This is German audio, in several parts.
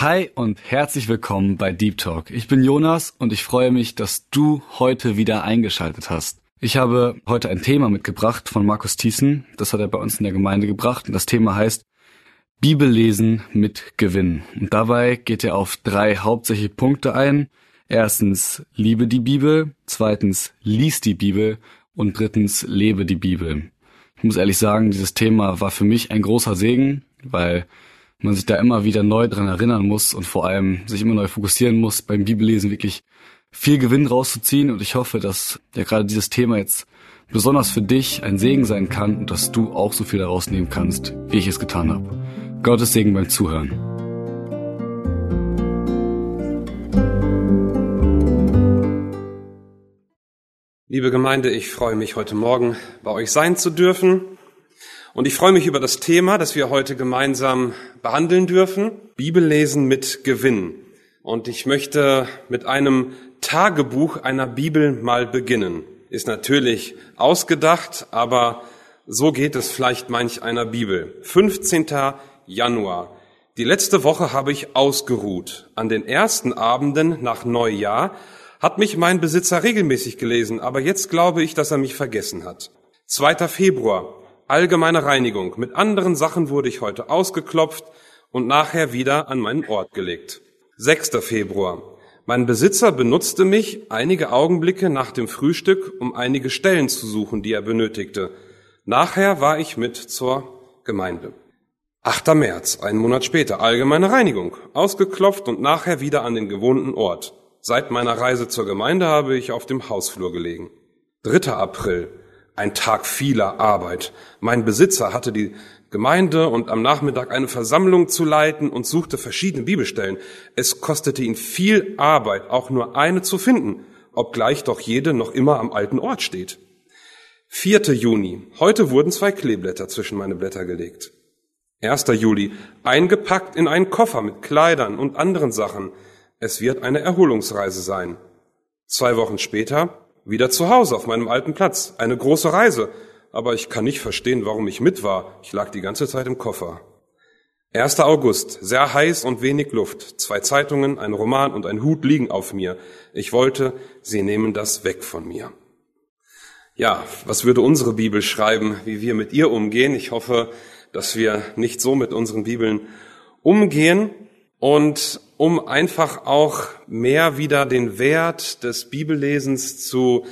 Hi und herzlich willkommen bei Deep Talk. Ich bin Jonas und ich freue mich, dass du heute wieder eingeschaltet hast. Ich habe heute ein Thema mitgebracht von Markus Thiessen. Das hat er bei uns in der Gemeinde gebracht und das Thema heißt Bibellesen mit Gewinn. Und dabei geht er auf drei hauptsächliche Punkte ein. Erstens, liebe die Bibel. Zweitens, lies die Bibel. Und drittens, lebe die Bibel. Ich muss ehrlich sagen, dieses Thema war für mich ein großer Segen, weil man sich da immer wieder neu dran erinnern muss und vor allem sich immer neu fokussieren muss, beim Bibellesen wirklich viel Gewinn rauszuziehen. Und ich hoffe, dass ja gerade dieses Thema jetzt besonders für dich ein Segen sein kann und dass du auch so viel daraus nehmen kannst, wie ich es getan habe. Gottes Segen beim Zuhören. Liebe Gemeinde, ich freue mich heute Morgen bei euch sein zu dürfen. Und ich freue mich über das Thema, das wir heute gemeinsam behandeln dürfen. Bibellesen mit Gewinn. Und ich möchte mit einem Tagebuch einer Bibel mal beginnen. Ist natürlich ausgedacht, aber so geht es vielleicht manch einer Bibel. 15. Januar. Die letzte Woche habe ich ausgeruht. An den ersten Abenden nach Neujahr hat mich mein Besitzer regelmäßig gelesen, aber jetzt glaube ich, dass er mich vergessen hat. 2. Februar allgemeine Reinigung. Mit anderen Sachen wurde ich heute ausgeklopft und nachher wieder an meinen Ort gelegt. 6. Februar. Mein Besitzer benutzte mich einige Augenblicke nach dem Frühstück, um einige Stellen zu suchen, die er benötigte. Nachher war ich mit zur Gemeinde. 8. März, einen Monat später, allgemeine Reinigung, ausgeklopft und nachher wieder an den gewohnten Ort. Seit meiner Reise zur Gemeinde habe ich auf dem Hausflur gelegen. 3. April, ein Tag vieler Arbeit. Mein Besitzer hatte die Gemeinde und am Nachmittag eine Versammlung zu leiten und suchte verschiedene Bibelstellen. Es kostete ihn viel Arbeit, auch nur eine zu finden, obgleich doch jede noch immer am alten Ort steht. 4. Juni. Heute wurden zwei Kleeblätter zwischen meine Blätter gelegt. 1. Juli. Eingepackt in einen Koffer mit Kleidern und anderen Sachen. Es wird eine Erholungsreise sein. Zwei Wochen später wieder zu Hause auf meinem alten Platz. Eine große Reise. Aber ich kann nicht verstehen, warum ich mit war. Ich lag die ganze Zeit im Koffer. 1. August, sehr heiß und wenig Luft. Zwei Zeitungen, ein Roman und ein Hut liegen auf mir. Ich wollte, sie nehmen das weg von mir. Ja, was würde unsere Bibel schreiben, wie wir mit ihr umgehen? Ich hoffe, dass wir nicht so mit unseren Bibeln umgehen. Und um einfach auch mehr wieder den Wert des Bibellesens zu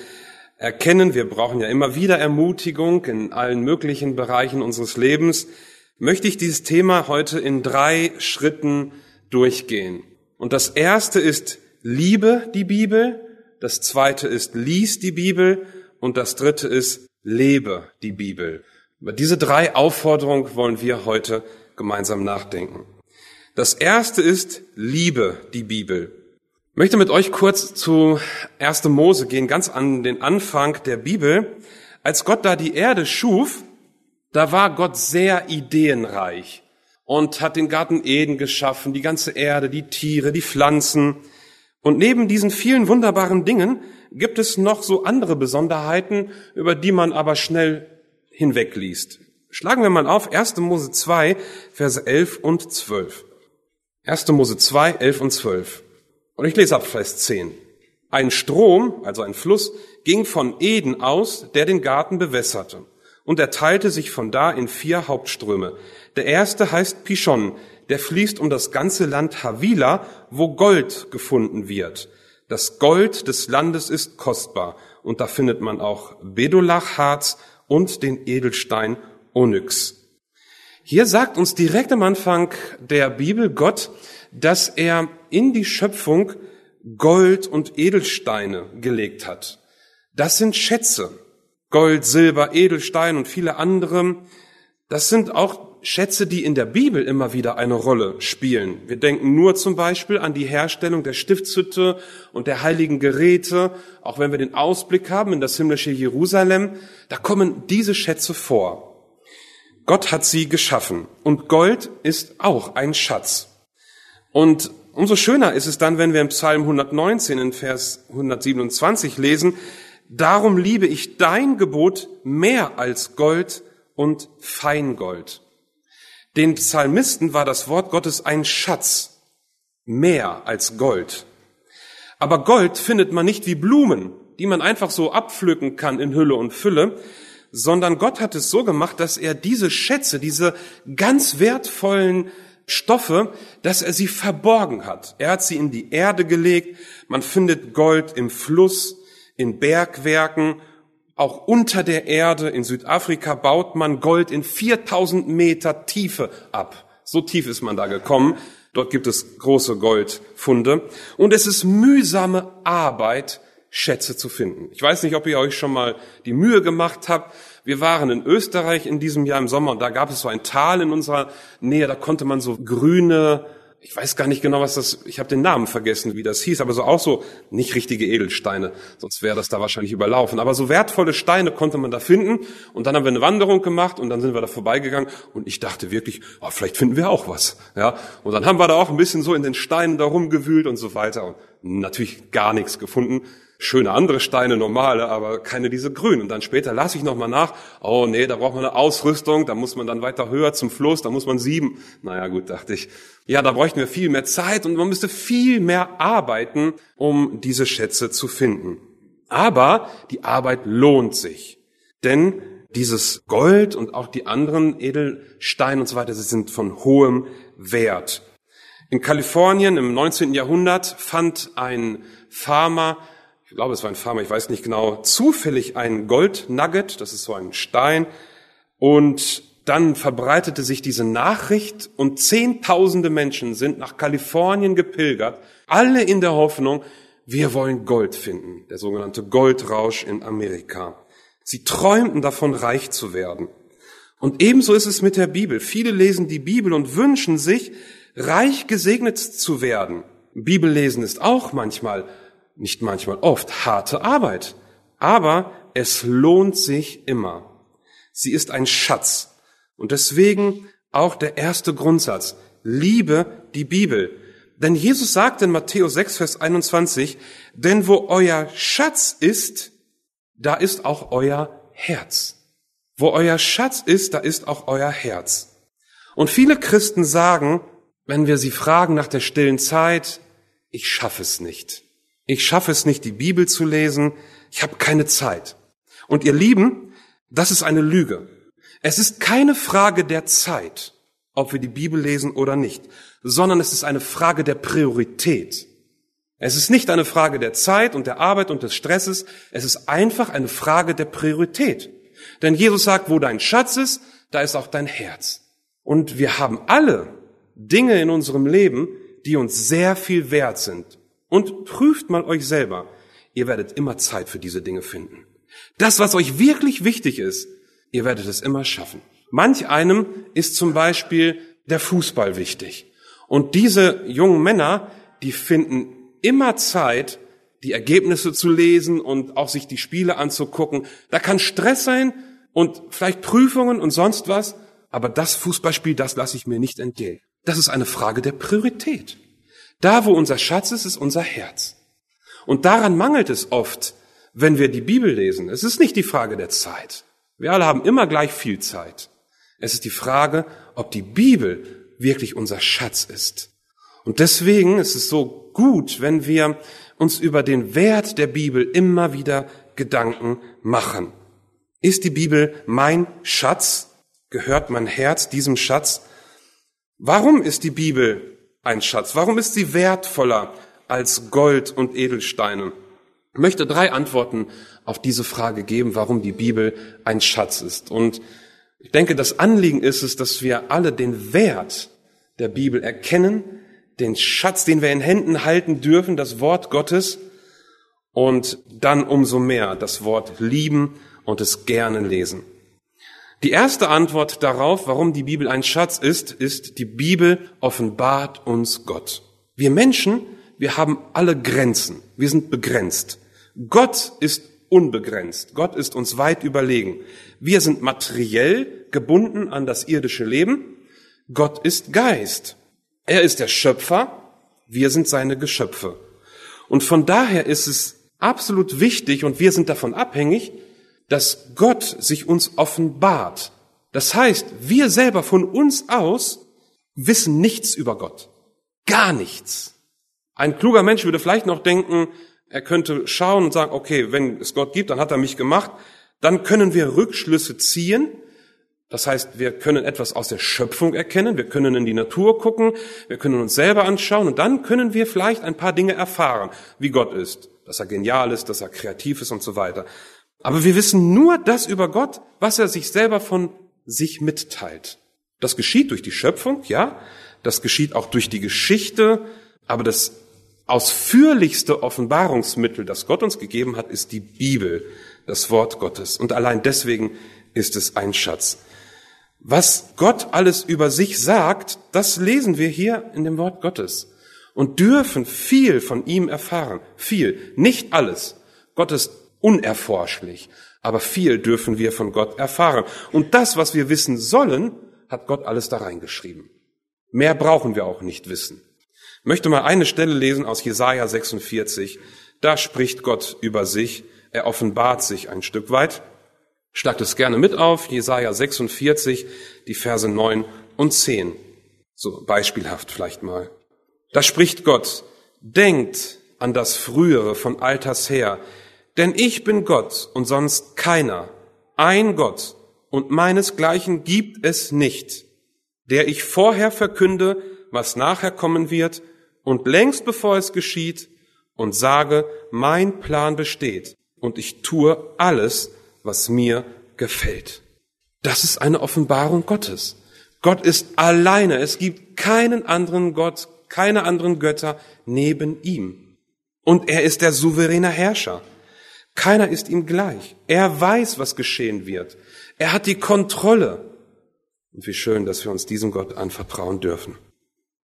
erkennen, wir brauchen ja immer wieder Ermutigung in allen möglichen Bereichen unseres Lebens, möchte ich dieses Thema heute in drei Schritten durchgehen. Und das erste ist, liebe die Bibel, das zweite ist, lies die Bibel und das dritte ist, lebe die Bibel. Über diese drei Aufforderungen wollen wir heute gemeinsam nachdenken. Das erste ist, liebe die Bibel. Ich möchte mit euch kurz zu 1. Mose gehen, ganz an den Anfang der Bibel. Als Gott da die Erde schuf, da war Gott sehr ideenreich und hat den Garten Eden geschaffen, die ganze Erde, die Tiere, die Pflanzen. Und neben diesen vielen wunderbaren Dingen gibt es noch so andere Besonderheiten, über die man aber schnell hinwegliest. Schlagen wir mal auf 1. Mose 2, Verse 11 und 12. 1. Mose 2, 11 und 12. Und ich lese ab Vers 10. Ein Strom, also ein Fluss, ging von Eden aus, der den Garten bewässerte. Und er teilte sich von da in vier Hauptströme. Der erste heißt Pishon, der fließt um das ganze Land Havila, wo Gold gefunden wird. Das Gold des Landes ist kostbar und da findet man auch Bedolachharz und den Edelstein Onyx. Hier sagt uns direkt am Anfang der Bibel Gott, dass er in die Schöpfung Gold und Edelsteine gelegt hat. Das sind Schätze. Gold, Silber, Edelstein und viele andere. Das sind auch Schätze, die in der Bibel immer wieder eine Rolle spielen. Wir denken nur zum Beispiel an die Herstellung der Stiftshütte und der heiligen Geräte. Auch wenn wir den Ausblick haben in das himmlische Jerusalem, da kommen diese Schätze vor. Gott hat sie geschaffen und Gold ist auch ein Schatz. Und umso schöner ist es dann, wenn wir im Psalm 119 in Vers 127 lesen, Darum liebe ich dein Gebot mehr als Gold und Feingold. Den Psalmisten war das Wort Gottes ein Schatz, mehr als Gold. Aber Gold findet man nicht wie Blumen, die man einfach so abpflücken kann in Hülle und Fülle, sondern Gott hat es so gemacht, dass er diese Schätze, diese ganz wertvollen Stoffe, dass er sie verborgen hat. Er hat sie in die Erde gelegt. Man findet Gold im Fluss, in Bergwerken, auch unter der Erde. In Südafrika baut man Gold in 4000 Meter Tiefe ab. So tief ist man da gekommen. Dort gibt es große Goldfunde. Und es ist mühsame Arbeit, Schätze zu finden. Ich weiß nicht, ob ihr euch schon mal die Mühe gemacht habt. Wir waren in Österreich in diesem Jahr im Sommer und da gab es so ein Tal in unserer Nähe, da konnte man so grüne ich weiß gar nicht genau, was das, ich habe den Namen vergessen, wie das hieß, aber so auch so nicht richtige Edelsteine, sonst wäre das da wahrscheinlich überlaufen. Aber so wertvolle Steine konnte man da finden und dann haben wir eine Wanderung gemacht und dann sind wir da vorbeigegangen und ich dachte wirklich, oh, vielleicht finden wir auch was, ja. Und dann haben wir da auch ein bisschen so in den Steinen da rumgewühlt und so weiter und natürlich gar nichts gefunden schöne andere Steine, normale, aber keine diese grünen. Und dann später las ich nochmal nach, oh nee, da braucht man eine Ausrüstung, da muss man dann weiter höher zum Fluss, da muss man sieben. Naja gut, dachte ich, ja, da bräuchten wir viel mehr Zeit und man müsste viel mehr arbeiten, um diese Schätze zu finden. Aber die Arbeit lohnt sich. Denn dieses Gold und auch die anderen Edelsteine und so weiter, sie sind von hohem Wert. In Kalifornien im 19. Jahrhundert fand ein Farmer ich glaube, es war ein Farmer, ich weiß nicht genau, zufällig ein Goldnugget, das ist so ein Stein, und dann verbreitete sich diese Nachricht und Zehntausende Menschen sind nach Kalifornien gepilgert, alle in der Hoffnung, wir wollen Gold finden, der sogenannte Goldrausch in Amerika. Sie träumten davon, reich zu werden. Und ebenso ist es mit der Bibel. Viele lesen die Bibel und wünschen sich, reich gesegnet zu werden. Bibellesen ist auch manchmal nicht manchmal oft, harte Arbeit. Aber es lohnt sich immer. Sie ist ein Schatz. Und deswegen auch der erste Grundsatz. Liebe die Bibel. Denn Jesus sagt in Matthäus 6, Vers 21, denn wo euer Schatz ist, da ist auch euer Herz. Wo euer Schatz ist, da ist auch euer Herz. Und viele Christen sagen, wenn wir sie fragen nach der stillen Zeit, ich schaffe es nicht. Ich schaffe es nicht, die Bibel zu lesen. Ich habe keine Zeit. Und ihr Lieben, das ist eine Lüge. Es ist keine Frage der Zeit, ob wir die Bibel lesen oder nicht, sondern es ist eine Frage der Priorität. Es ist nicht eine Frage der Zeit und der Arbeit und des Stresses, es ist einfach eine Frage der Priorität. Denn Jesus sagt, wo dein Schatz ist, da ist auch dein Herz. Und wir haben alle Dinge in unserem Leben, die uns sehr viel wert sind. Und prüft mal euch selber. Ihr werdet immer Zeit für diese Dinge finden. Das, was euch wirklich wichtig ist, ihr werdet es immer schaffen. Manch einem ist zum Beispiel der Fußball wichtig. Und diese jungen Männer, die finden immer Zeit, die Ergebnisse zu lesen und auch sich die Spiele anzugucken. Da kann Stress sein und vielleicht Prüfungen und sonst was, aber das Fußballspiel, das lasse ich mir nicht entgehen. Das ist eine Frage der Priorität. Da, wo unser Schatz ist, ist unser Herz. Und daran mangelt es oft, wenn wir die Bibel lesen. Es ist nicht die Frage der Zeit. Wir alle haben immer gleich viel Zeit. Es ist die Frage, ob die Bibel wirklich unser Schatz ist. Und deswegen ist es so gut, wenn wir uns über den Wert der Bibel immer wieder Gedanken machen. Ist die Bibel mein Schatz? Gehört mein Herz diesem Schatz? Warum ist die Bibel ein Schatz? Warum ist sie wertvoller als Gold und Edelsteine? Ich möchte drei Antworten auf diese Frage geben, warum die Bibel ein Schatz ist. Und ich denke, das Anliegen ist es, dass wir alle den Wert der Bibel erkennen, den Schatz, den wir in Händen halten dürfen, das Wort Gottes, und dann umso mehr das Wort lieben und es gerne lesen. Die erste Antwort darauf, warum die Bibel ein Schatz ist, ist, die Bibel offenbart uns Gott. Wir Menschen, wir haben alle Grenzen. Wir sind begrenzt. Gott ist unbegrenzt. Gott ist uns weit überlegen. Wir sind materiell gebunden an das irdische Leben. Gott ist Geist. Er ist der Schöpfer. Wir sind seine Geschöpfe. Und von daher ist es absolut wichtig und wir sind davon abhängig, dass Gott sich uns offenbart. Das heißt, wir selber von uns aus wissen nichts über Gott. Gar nichts. Ein kluger Mensch würde vielleicht noch denken, er könnte schauen und sagen, okay, wenn es Gott gibt, dann hat er mich gemacht. Dann können wir Rückschlüsse ziehen. Das heißt, wir können etwas aus der Schöpfung erkennen, wir können in die Natur gucken, wir können uns selber anschauen und dann können wir vielleicht ein paar Dinge erfahren, wie Gott ist, dass er genial ist, dass er kreativ ist und so weiter. Aber wir wissen nur das über Gott, was er sich selber von sich mitteilt. Das geschieht durch die Schöpfung, ja, das geschieht auch durch die Geschichte, aber das ausführlichste Offenbarungsmittel, das Gott uns gegeben hat, ist die Bibel, das Wort Gottes. Und allein deswegen ist es ein Schatz. Was Gott alles über sich sagt, das lesen wir hier in dem Wort Gottes und dürfen viel von ihm erfahren. Viel, nicht alles. Gott ist unerforschlich. Aber viel dürfen wir von Gott erfahren. Und das, was wir wissen sollen, hat Gott alles da reingeschrieben. Mehr brauchen wir auch nicht wissen. Ich möchte mal eine Stelle lesen aus Jesaja 46. Da spricht Gott über sich. Er offenbart sich ein Stück weit. Schlagt es gerne mit auf. Jesaja 46, die Verse 9 und 10. So beispielhaft vielleicht mal. Da spricht Gott. Denkt an das Frühere von Alters her denn ich bin Gott und sonst keiner, ein Gott, und meinesgleichen gibt es nicht, der ich vorher verkünde, was nachher kommen wird, und längst bevor es geschieht, und sage, mein Plan besteht, und ich tue alles, was mir gefällt. Das ist eine Offenbarung Gottes. Gott ist alleine. Es gibt keinen anderen Gott, keine anderen Götter neben ihm. Und er ist der souveräne Herrscher. Keiner ist ihm gleich. Er weiß, was geschehen wird. Er hat die Kontrolle. Und wie schön, dass wir uns diesem Gott anvertrauen dürfen.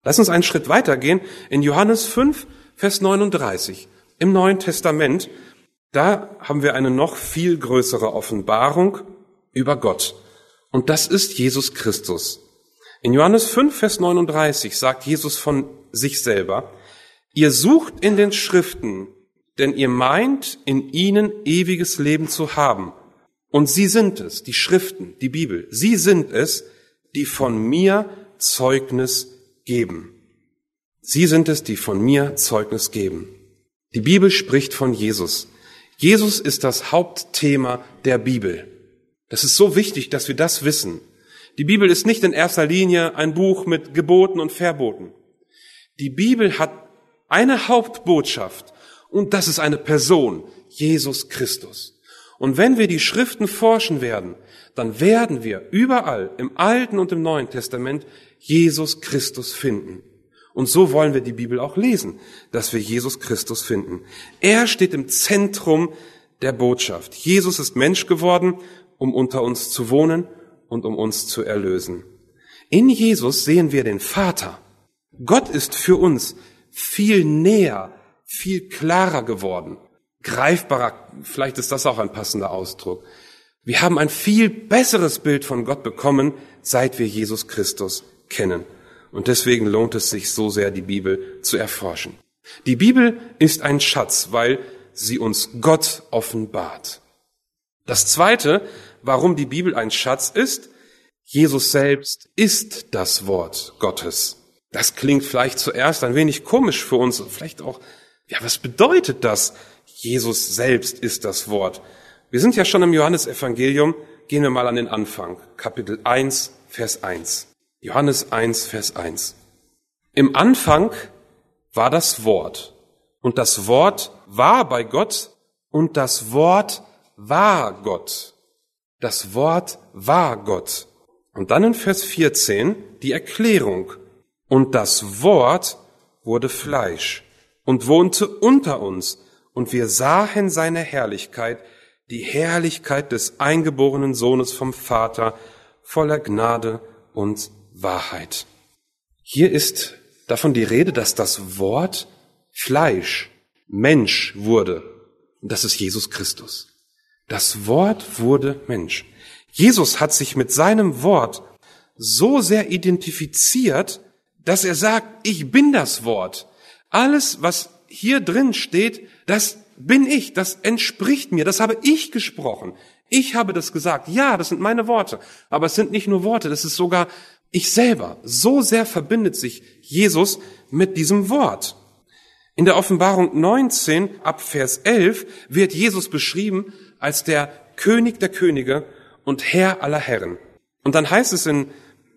Lass uns einen Schritt weitergehen. In Johannes 5, Vers 39 im Neuen Testament, da haben wir eine noch viel größere Offenbarung über Gott. Und das ist Jesus Christus. In Johannes 5, Vers 39 sagt Jesus von sich selber, ihr sucht in den Schriften denn ihr meint, in ihnen ewiges Leben zu haben. Und sie sind es, die Schriften, die Bibel, sie sind es, die von mir Zeugnis geben. Sie sind es, die von mir Zeugnis geben. Die Bibel spricht von Jesus. Jesus ist das Hauptthema der Bibel. Das ist so wichtig, dass wir das wissen. Die Bibel ist nicht in erster Linie ein Buch mit Geboten und Verboten. Die Bibel hat eine Hauptbotschaft und das ist eine Person, Jesus Christus. Und wenn wir die Schriften forschen werden, dann werden wir überall im Alten und im Neuen Testament Jesus Christus finden. Und so wollen wir die Bibel auch lesen, dass wir Jesus Christus finden. Er steht im Zentrum der Botschaft. Jesus ist Mensch geworden, um unter uns zu wohnen und um uns zu erlösen. In Jesus sehen wir den Vater. Gott ist für uns viel näher viel klarer geworden, greifbarer, vielleicht ist das auch ein passender Ausdruck. Wir haben ein viel besseres Bild von Gott bekommen, seit wir Jesus Christus kennen. Und deswegen lohnt es sich so sehr, die Bibel zu erforschen. Die Bibel ist ein Schatz, weil sie uns Gott offenbart. Das Zweite, warum die Bibel ein Schatz ist, Jesus selbst ist das Wort Gottes. Das klingt vielleicht zuerst ein wenig komisch für uns, vielleicht auch ja, was bedeutet das? Jesus selbst ist das Wort. Wir sind ja schon im Johannesevangelium. Gehen wir mal an den Anfang. Kapitel 1, Vers 1. Johannes 1, Vers 1. Im Anfang war das Wort. Und das Wort war bei Gott. Und das Wort war Gott. Das Wort war Gott. Und dann in Vers 14 die Erklärung. Und das Wort wurde Fleisch und wohnte unter uns, und wir sahen seine Herrlichkeit, die Herrlichkeit des eingeborenen Sohnes vom Vater, voller Gnade und Wahrheit. Hier ist davon die Rede, dass das Wort Fleisch, Mensch wurde. Und das ist Jesus Christus. Das Wort wurde Mensch. Jesus hat sich mit seinem Wort so sehr identifiziert, dass er sagt, ich bin das Wort. Alles, was hier drin steht, das bin ich, das entspricht mir, das habe ich gesprochen. Ich habe das gesagt. Ja, das sind meine Worte. Aber es sind nicht nur Worte, das ist sogar ich selber. So sehr verbindet sich Jesus mit diesem Wort. In der Offenbarung 19 ab Vers 11 wird Jesus beschrieben als der König der Könige und Herr aller Herren. Und dann heißt es in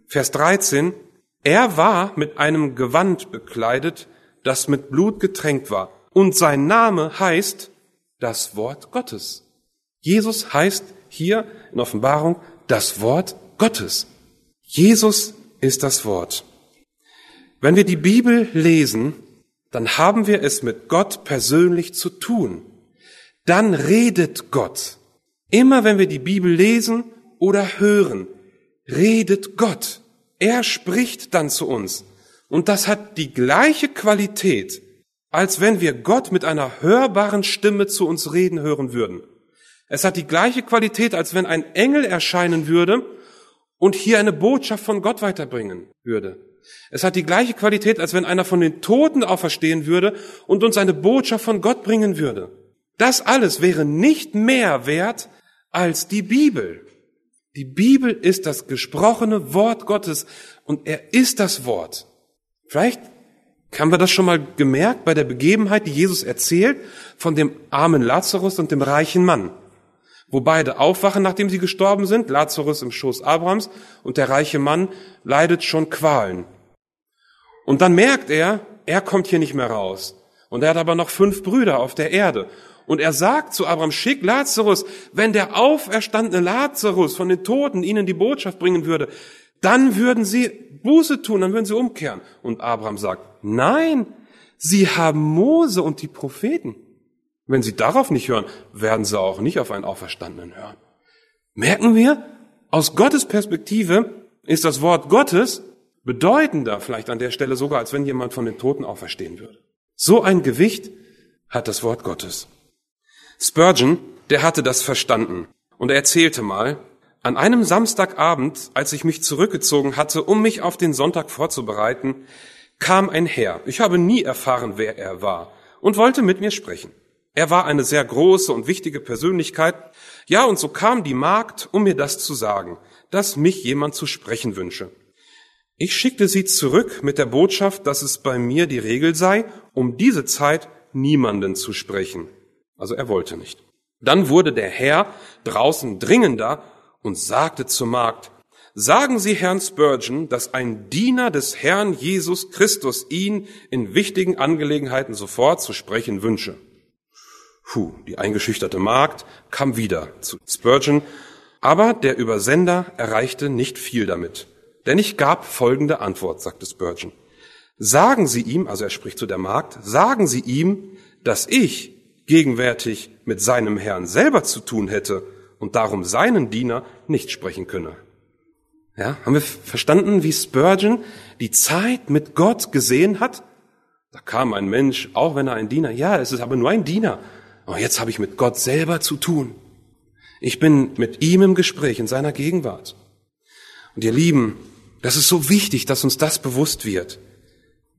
Vers 13, er war mit einem Gewand bekleidet, das mit Blut getränkt war. Und sein Name heißt das Wort Gottes. Jesus heißt hier in Offenbarung das Wort Gottes. Jesus ist das Wort. Wenn wir die Bibel lesen, dann haben wir es mit Gott persönlich zu tun. Dann redet Gott. Immer wenn wir die Bibel lesen oder hören, redet Gott. Er spricht dann zu uns. Und das hat die gleiche Qualität, als wenn wir Gott mit einer hörbaren Stimme zu uns reden hören würden. Es hat die gleiche Qualität, als wenn ein Engel erscheinen würde und hier eine Botschaft von Gott weiterbringen würde. Es hat die gleiche Qualität, als wenn einer von den Toten auferstehen würde und uns eine Botschaft von Gott bringen würde. Das alles wäre nicht mehr wert als die Bibel. Die Bibel ist das gesprochene Wort Gottes und er ist das Wort. Vielleicht haben wir das schon mal gemerkt bei der Begebenheit, die Jesus erzählt von dem armen Lazarus und dem reichen Mann wo beide aufwachen, nachdem sie gestorben sind, Lazarus im Schoß Abrahams und der reiche Mann leidet schon Qualen. Und dann merkt er, er kommt hier nicht mehr raus. Und er hat aber noch fünf Brüder auf der Erde. Und er sagt zu Abraham, schick Lazarus, wenn der auferstandene Lazarus von den Toten ihnen die Botschaft bringen würde, dann würden sie Buße tun, dann würden sie umkehren. Und Abraham sagt, nein, sie haben Mose und die Propheten. Wenn sie darauf nicht hören, werden sie auch nicht auf einen Auferstandenen hören. Merken wir, aus Gottes Perspektive ist das Wort Gottes bedeutender vielleicht an der Stelle sogar, als wenn jemand von den Toten auferstehen würde. So ein Gewicht hat das Wort Gottes. Spurgeon, der hatte das verstanden und er erzählte mal, an einem Samstagabend, als ich mich zurückgezogen hatte, um mich auf den Sonntag vorzubereiten, kam ein Herr. Ich habe nie erfahren, wer er war und wollte mit mir sprechen. Er war eine sehr große und wichtige Persönlichkeit. Ja, und so kam die Magd, um mir das zu sagen, dass mich jemand zu sprechen wünsche. Ich schickte sie zurück mit der Botschaft, dass es bei mir die Regel sei, um diese Zeit niemanden zu sprechen. Also er wollte nicht. Dann wurde der Herr draußen dringender und sagte zur Magd, Sagen Sie Herrn Spurgeon, dass ein Diener des Herrn Jesus Christus ihn in wichtigen Angelegenheiten sofort zu sprechen wünsche. Puh, die eingeschüchterte Magd kam wieder zu Spurgeon, aber der Übersender erreichte nicht viel damit. Denn ich gab folgende Antwort, sagte Spurgeon. Sagen Sie ihm, also er spricht zu der Magd, sagen Sie ihm, dass ich gegenwärtig mit seinem Herrn selber zu tun hätte und darum seinen Diener nicht sprechen könne. Ja, haben wir verstanden, wie Spurgeon die Zeit mit Gott gesehen hat? Da kam ein Mensch, auch wenn er ein Diener, ja, es ist aber nur ein Diener, aber jetzt habe ich mit Gott selber zu tun. Ich bin mit ihm im Gespräch, in seiner Gegenwart. Und ihr Lieben, das ist so wichtig, dass uns das bewusst wird.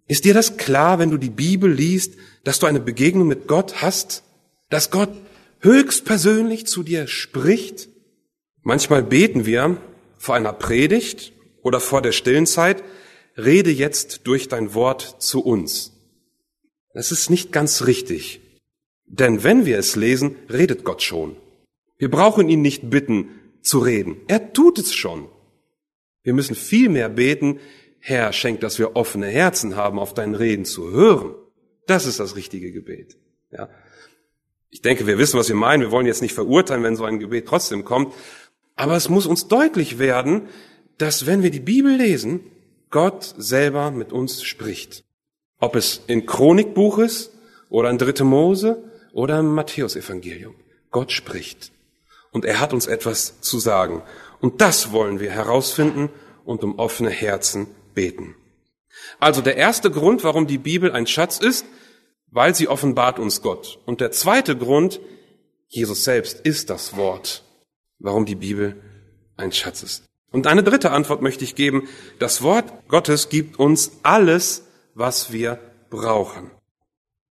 Ist dir das klar, wenn du die Bibel liest, dass du eine Begegnung mit Gott hast? Dass Gott höchstpersönlich zu dir spricht? Manchmal beten wir vor einer Predigt oder vor der stillen Zeit, rede jetzt durch dein Wort zu uns. Das ist nicht ganz richtig. Denn wenn wir es lesen, redet Gott schon. Wir brauchen ihn nicht bitten zu reden. Er tut es schon. Wir müssen vielmehr beten, Herr, schenk, dass wir offene Herzen haben, auf dein Reden zu hören. Das ist das richtige Gebet. Ja. Ich denke, wir wissen, was wir meinen. Wir wollen jetzt nicht verurteilen, wenn so ein Gebet trotzdem kommt. Aber es muss uns deutlich werden, dass wenn wir die Bibel lesen, Gott selber mit uns spricht. Ob es in Chronikbuch ist oder in Dritte Mose oder im Matthäusevangelium. Gott spricht. und er hat uns etwas zu sagen. Und das wollen wir herausfinden und um offene Herzen beten. Also der erste Grund, warum die Bibel ein Schatz ist, weil sie offenbart uns Gott. Und der zweite Grund, Jesus selbst ist das Wort, warum die Bibel ein Schatz ist. Und eine dritte Antwort möchte ich geben. Das Wort Gottes gibt uns alles, was wir brauchen.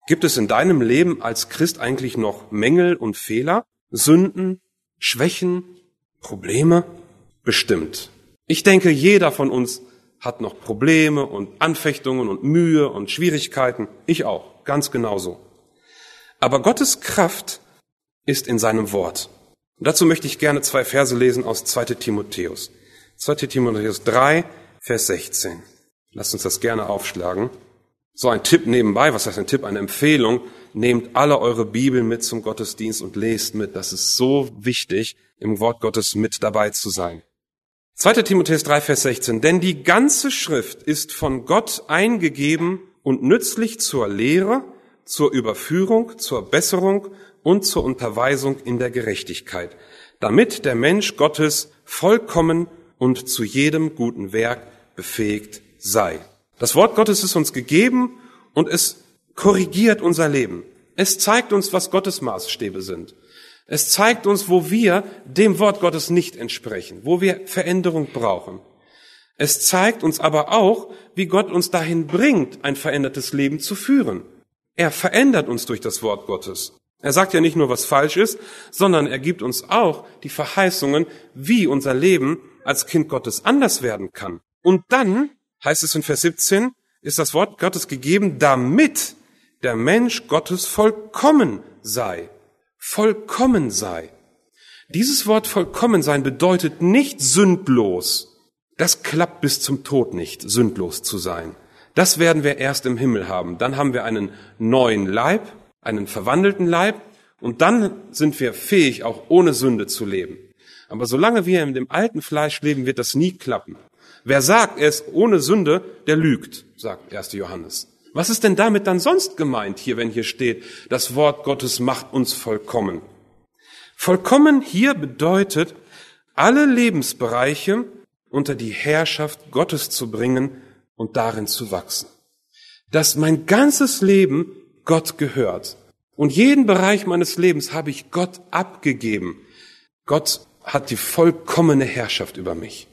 Gibt es in deinem Leben als Christ eigentlich noch Mängel und Fehler, Sünden, Schwächen, Probleme? Bestimmt. Ich denke, jeder von uns hat noch Probleme und Anfechtungen und Mühe und Schwierigkeiten. Ich auch, ganz genauso. Aber Gottes Kraft ist in seinem Wort. Und dazu möchte ich gerne zwei Verse lesen aus 2 Timotheus. 2 Timotheus 3, Vers 16. Lasst uns das gerne aufschlagen. So ein Tipp nebenbei, was heißt ein Tipp, eine Empfehlung. Nehmt alle eure Bibel mit zum Gottesdienst und lest mit. Das ist so wichtig, im Wort Gottes mit dabei zu sein. 2. Timotheus 3, Vers 16. Denn die ganze Schrift ist von Gott eingegeben und nützlich zur Lehre, zur Überführung, zur Besserung und zur Unterweisung in der Gerechtigkeit, damit der Mensch Gottes vollkommen und zu jedem guten Werk befähigt sei. Das Wort Gottes ist uns gegeben und es korrigiert unser Leben. Es zeigt uns, was Gottes Maßstäbe sind. Es zeigt uns, wo wir dem Wort Gottes nicht entsprechen, wo wir Veränderung brauchen. Es zeigt uns aber auch, wie Gott uns dahin bringt, ein verändertes Leben zu führen. Er verändert uns durch das Wort Gottes. Er sagt ja nicht nur, was falsch ist, sondern er gibt uns auch die Verheißungen, wie unser Leben als Kind Gottes anders werden kann. Und dann, heißt es in Vers 17, ist das Wort Gottes gegeben, damit der Mensch Gottes vollkommen sei. Vollkommen sei. Dieses Wort vollkommen sein bedeutet nicht sündlos. Das klappt bis zum Tod nicht, sündlos zu sein. Das werden wir erst im Himmel haben. Dann haben wir einen neuen Leib, einen verwandelten Leib, und dann sind wir fähig, auch ohne Sünde zu leben. Aber solange wir in dem alten Fleisch leben, wird das nie klappen. Wer sagt, er ist ohne Sünde, der lügt, sagt 1. Johannes. Was ist denn damit dann sonst gemeint hier, wenn hier steht, das Wort Gottes macht uns vollkommen? Vollkommen hier bedeutet, alle Lebensbereiche unter die Herrschaft Gottes zu bringen und darin zu wachsen. Dass mein ganzes Leben Gott gehört. Und jeden Bereich meines Lebens habe ich Gott abgegeben. Gott hat die vollkommene Herrschaft über mich.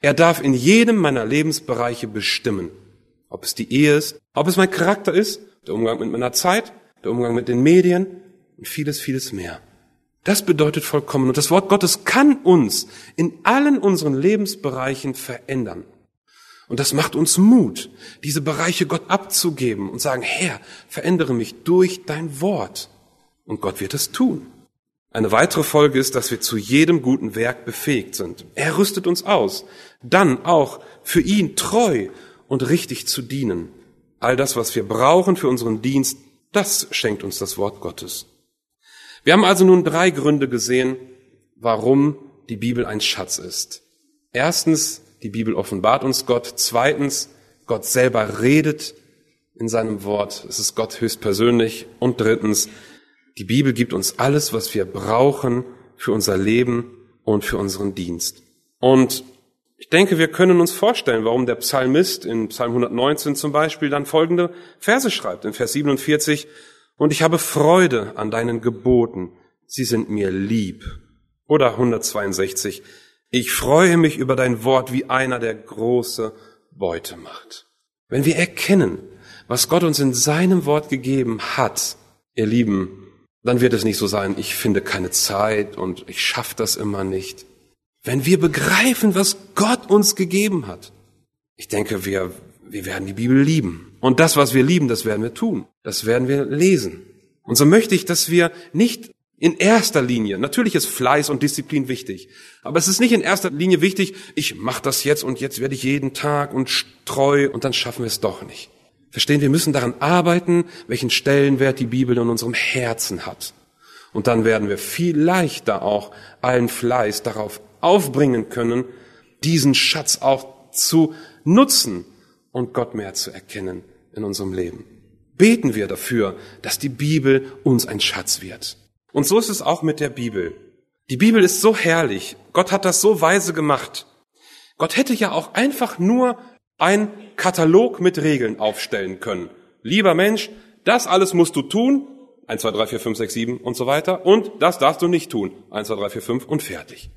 Er darf in jedem meiner Lebensbereiche bestimmen. Ob es die Ehe ist, ob es mein Charakter ist, der Umgang mit meiner Zeit, der Umgang mit den Medien und vieles, vieles mehr. Das bedeutet vollkommen. Und das Wort Gottes kann uns in allen unseren Lebensbereichen verändern. Und das macht uns Mut, diese Bereiche Gott abzugeben und sagen, Herr, verändere mich durch dein Wort. Und Gott wird es tun. Eine weitere Folge ist, dass wir zu jedem guten Werk befähigt sind. Er rüstet uns aus, dann auch für ihn treu und richtig zu dienen. All das, was wir brauchen für unseren Dienst, das schenkt uns das Wort Gottes. Wir haben also nun drei Gründe gesehen, warum die Bibel ein Schatz ist. Erstens, die Bibel offenbart uns Gott. Zweitens, Gott selber redet in seinem Wort. Es ist Gott höchstpersönlich. Und drittens, die Bibel gibt uns alles, was wir brauchen für unser Leben und für unseren Dienst. Und ich denke, wir können uns vorstellen, warum der Psalmist in Psalm 119 zum Beispiel dann folgende Verse schreibt, in Vers 47, und ich habe Freude an deinen Geboten, sie sind mir lieb. Oder 162, ich freue mich über dein Wort wie einer, der große Beute macht. Wenn wir erkennen, was Gott uns in seinem Wort gegeben hat, ihr Lieben, dann wird es nicht so sein, ich finde keine Zeit und ich schaffe das immer nicht. Wenn wir begreifen, was Gott uns gegeben hat, ich denke, wir, wir werden die Bibel lieben. Und das, was wir lieben, das werden wir tun. Das werden wir lesen. Und so möchte ich, dass wir nicht in erster Linie, natürlich ist Fleiß und Disziplin wichtig, aber es ist nicht in erster Linie wichtig, ich mache das jetzt und jetzt werde ich jeden Tag und treu und dann schaffen wir es doch nicht. Verstehen, wir müssen daran arbeiten, welchen Stellenwert die Bibel in unserem Herzen hat. Und dann werden wir viel leichter auch allen Fleiß darauf aufbringen können, diesen Schatz auch zu nutzen und Gott mehr zu erkennen in unserem Leben. Beten wir dafür, dass die Bibel uns ein Schatz wird. Und so ist es auch mit der Bibel. Die Bibel ist so herrlich. Gott hat das so weise gemacht. Gott hätte ja auch einfach nur ein Katalog mit Regeln aufstellen können. Lieber Mensch, das alles musst du tun. 1, 2, 3, 4, 5, 6, 7 und so weiter. Und das darfst du nicht tun. 1, 2, 3, 4, 5 und fertig.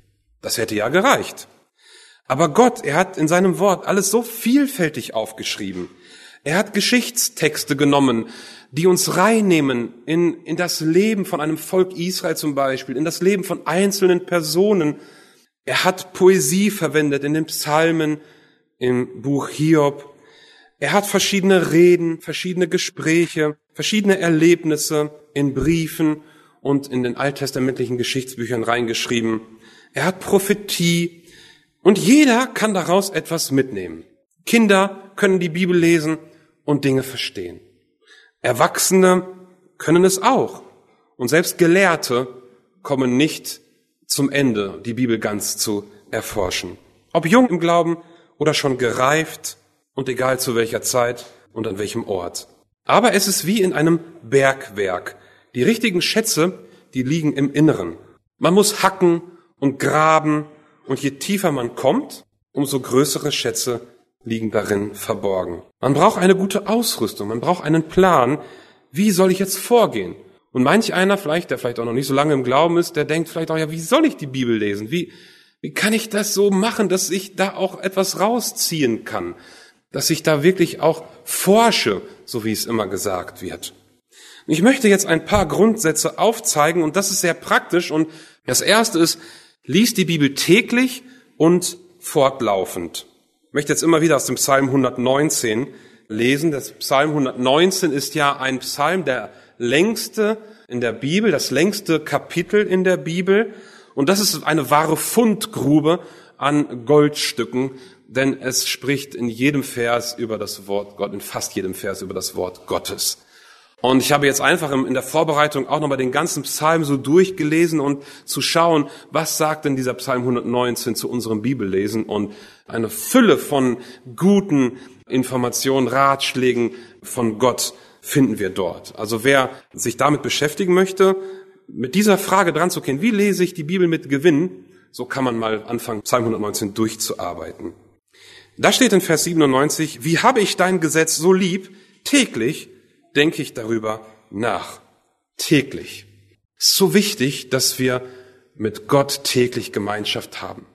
Das hätte ja gereicht. Aber Gott, er hat in seinem Wort alles so vielfältig aufgeschrieben. Er hat Geschichtstexte genommen, die uns reinnehmen in, in das Leben von einem Volk Israel zum Beispiel, in das Leben von einzelnen Personen. Er hat Poesie verwendet in den Psalmen, im Buch Hiob. Er hat verschiedene Reden, verschiedene Gespräche, verschiedene Erlebnisse in Briefen und in den alttestamentlichen Geschichtsbüchern reingeschrieben. Er hat Prophetie und jeder kann daraus etwas mitnehmen. Kinder können die Bibel lesen und Dinge verstehen. Erwachsene können es auch. Und selbst Gelehrte kommen nicht zum Ende, die Bibel ganz zu erforschen. Ob jung im Glauben oder schon gereift und egal zu welcher Zeit und an welchem Ort. Aber es ist wie in einem Bergwerk. Die richtigen Schätze, die liegen im Inneren. Man muss hacken und graben und je tiefer man kommt, umso größere Schätze liegen darin verborgen. Man braucht eine gute Ausrüstung, man braucht einen Plan. Wie soll ich jetzt vorgehen? Und manch einer vielleicht, der vielleicht auch noch nicht so lange im Glauben ist, der denkt vielleicht auch, ja, wie soll ich die Bibel lesen? Wie, wie kann ich das so machen, dass ich da auch etwas rausziehen kann? Dass ich da wirklich auch forsche, so wie es immer gesagt wird. Ich möchte jetzt ein paar Grundsätze aufzeigen und das ist sehr praktisch und das erste ist, lies die Bibel täglich und fortlaufend. Ich möchte jetzt immer wieder aus dem Psalm 119 lesen. Das Psalm 119 ist ja ein Psalm, der längste in der Bibel, das längste Kapitel in der Bibel. Und das ist eine wahre Fundgrube an Goldstücken, denn es spricht in jedem Vers über das Wort Gott, in fast jedem Vers über das Wort Gottes. Und ich habe jetzt einfach in der Vorbereitung auch nochmal den ganzen Psalm so durchgelesen und zu schauen, was sagt denn dieser Psalm 119 zu unserem Bibellesen und eine Fülle von guten Informationen, Ratschlägen von Gott finden wir dort. Also wer sich damit beschäftigen möchte, mit dieser Frage dran zu gehen, wie lese ich die Bibel mit Gewinn, so kann man mal anfangen, Psalm 119 durchzuarbeiten. Da steht in Vers 97, wie habe ich dein Gesetz so lieb, täglich denke ich darüber nach. Täglich. Ist so wichtig, dass wir mit Gott täglich Gemeinschaft haben.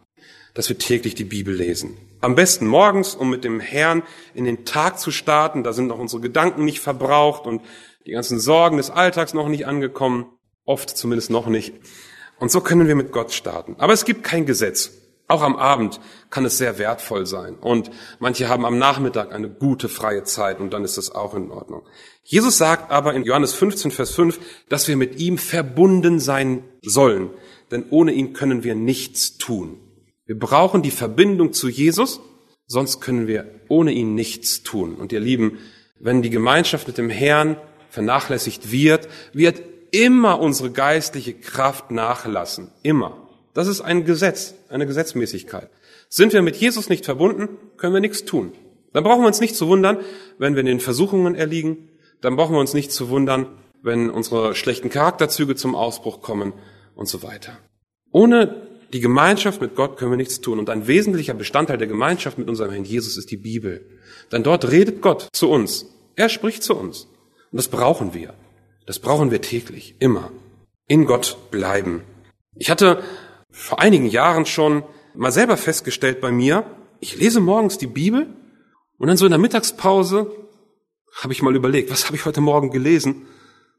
Dass wir täglich die Bibel lesen. Am besten morgens, um mit dem Herrn in den Tag zu starten. Da sind noch unsere Gedanken nicht verbraucht und die ganzen Sorgen des Alltags noch nicht angekommen. Oft zumindest noch nicht. Und so können wir mit Gott starten. Aber es gibt kein Gesetz. Auch am Abend kann es sehr wertvoll sein. Und manche haben am Nachmittag eine gute freie Zeit und dann ist das auch in Ordnung. Jesus sagt aber in Johannes 15, Vers 5, dass wir mit ihm verbunden sein sollen. Denn ohne ihn können wir nichts tun. Wir brauchen die Verbindung zu Jesus, sonst können wir ohne ihn nichts tun. Und ihr Lieben, wenn die Gemeinschaft mit dem Herrn vernachlässigt wird, wird immer unsere geistliche Kraft nachlassen. Immer. Das ist ein Gesetz, eine Gesetzmäßigkeit. Sind wir mit Jesus nicht verbunden, können wir nichts tun. Dann brauchen wir uns nicht zu wundern, wenn wir in den Versuchungen erliegen. Dann brauchen wir uns nicht zu wundern, wenn unsere schlechten Charakterzüge zum Ausbruch kommen und so weiter. Ohne die Gemeinschaft mit Gott können wir nichts tun. Und ein wesentlicher Bestandteil der Gemeinschaft mit unserem Herrn Jesus ist die Bibel. Denn dort redet Gott zu uns. Er spricht zu uns. Und das brauchen wir. Das brauchen wir täglich, immer. In Gott bleiben. Ich hatte vor einigen Jahren schon mal selber festgestellt bei mir, ich lese morgens die Bibel und dann so in der Mittagspause habe ich mal überlegt, was habe ich heute Morgen gelesen?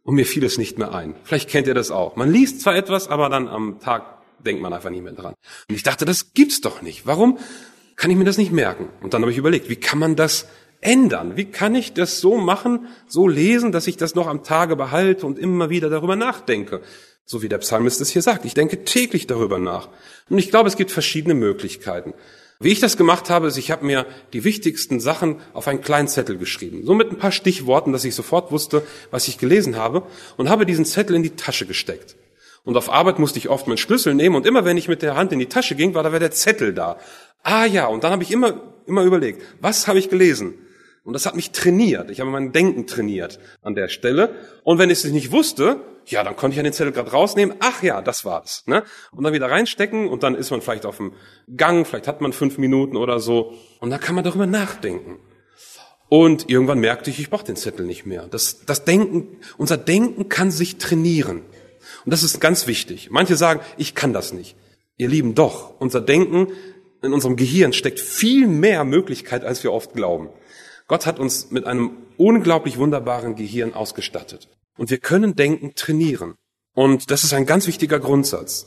Und mir fiel es nicht mehr ein. Vielleicht kennt ihr das auch. Man liest zwar etwas, aber dann am Tag denkt man einfach nicht mehr dran. Und ich dachte, das gibt's doch nicht. Warum kann ich mir das nicht merken? Und dann habe ich überlegt, wie kann man das ändern? Wie kann ich das so machen, so lesen, dass ich das noch am Tage behalte und immer wieder darüber nachdenke? So wie der Psalmist es hier sagt. Ich denke täglich darüber nach. Und ich glaube, es gibt verschiedene Möglichkeiten. Wie ich das gemacht habe, ist, ich habe mir die wichtigsten Sachen auf einen kleinen Zettel geschrieben. So mit ein paar Stichworten, dass ich sofort wusste, was ich gelesen habe. Und habe diesen Zettel in die Tasche gesteckt. Und auf Arbeit musste ich oft meinen Schlüssel nehmen. Und immer wenn ich mit der Hand in die Tasche ging, war da wäre der Zettel da. Ah ja, und dann habe ich immer, immer überlegt, was habe ich gelesen? Und das hat mich trainiert. Ich habe mein Denken trainiert an der Stelle. Und wenn ich es nicht wusste, ja, dann konnte ich den Zettel gerade rausnehmen. Ach ja, das war's. Ne? Und dann wieder reinstecken und dann ist man vielleicht auf dem Gang, vielleicht hat man fünf Minuten oder so. Und dann kann man darüber nachdenken. Und irgendwann merkte ich, ich brauche den Zettel nicht mehr. Das, das Denken, unser Denken kann sich trainieren. Und das ist ganz wichtig. Manche sagen, ich kann das nicht. Ihr Lieben, doch, unser Denken in unserem Gehirn steckt viel mehr Möglichkeit, als wir oft glauben. Gott hat uns mit einem unglaublich wunderbaren Gehirn ausgestattet. Und wir können Denken trainieren. Und das ist ein ganz wichtiger Grundsatz,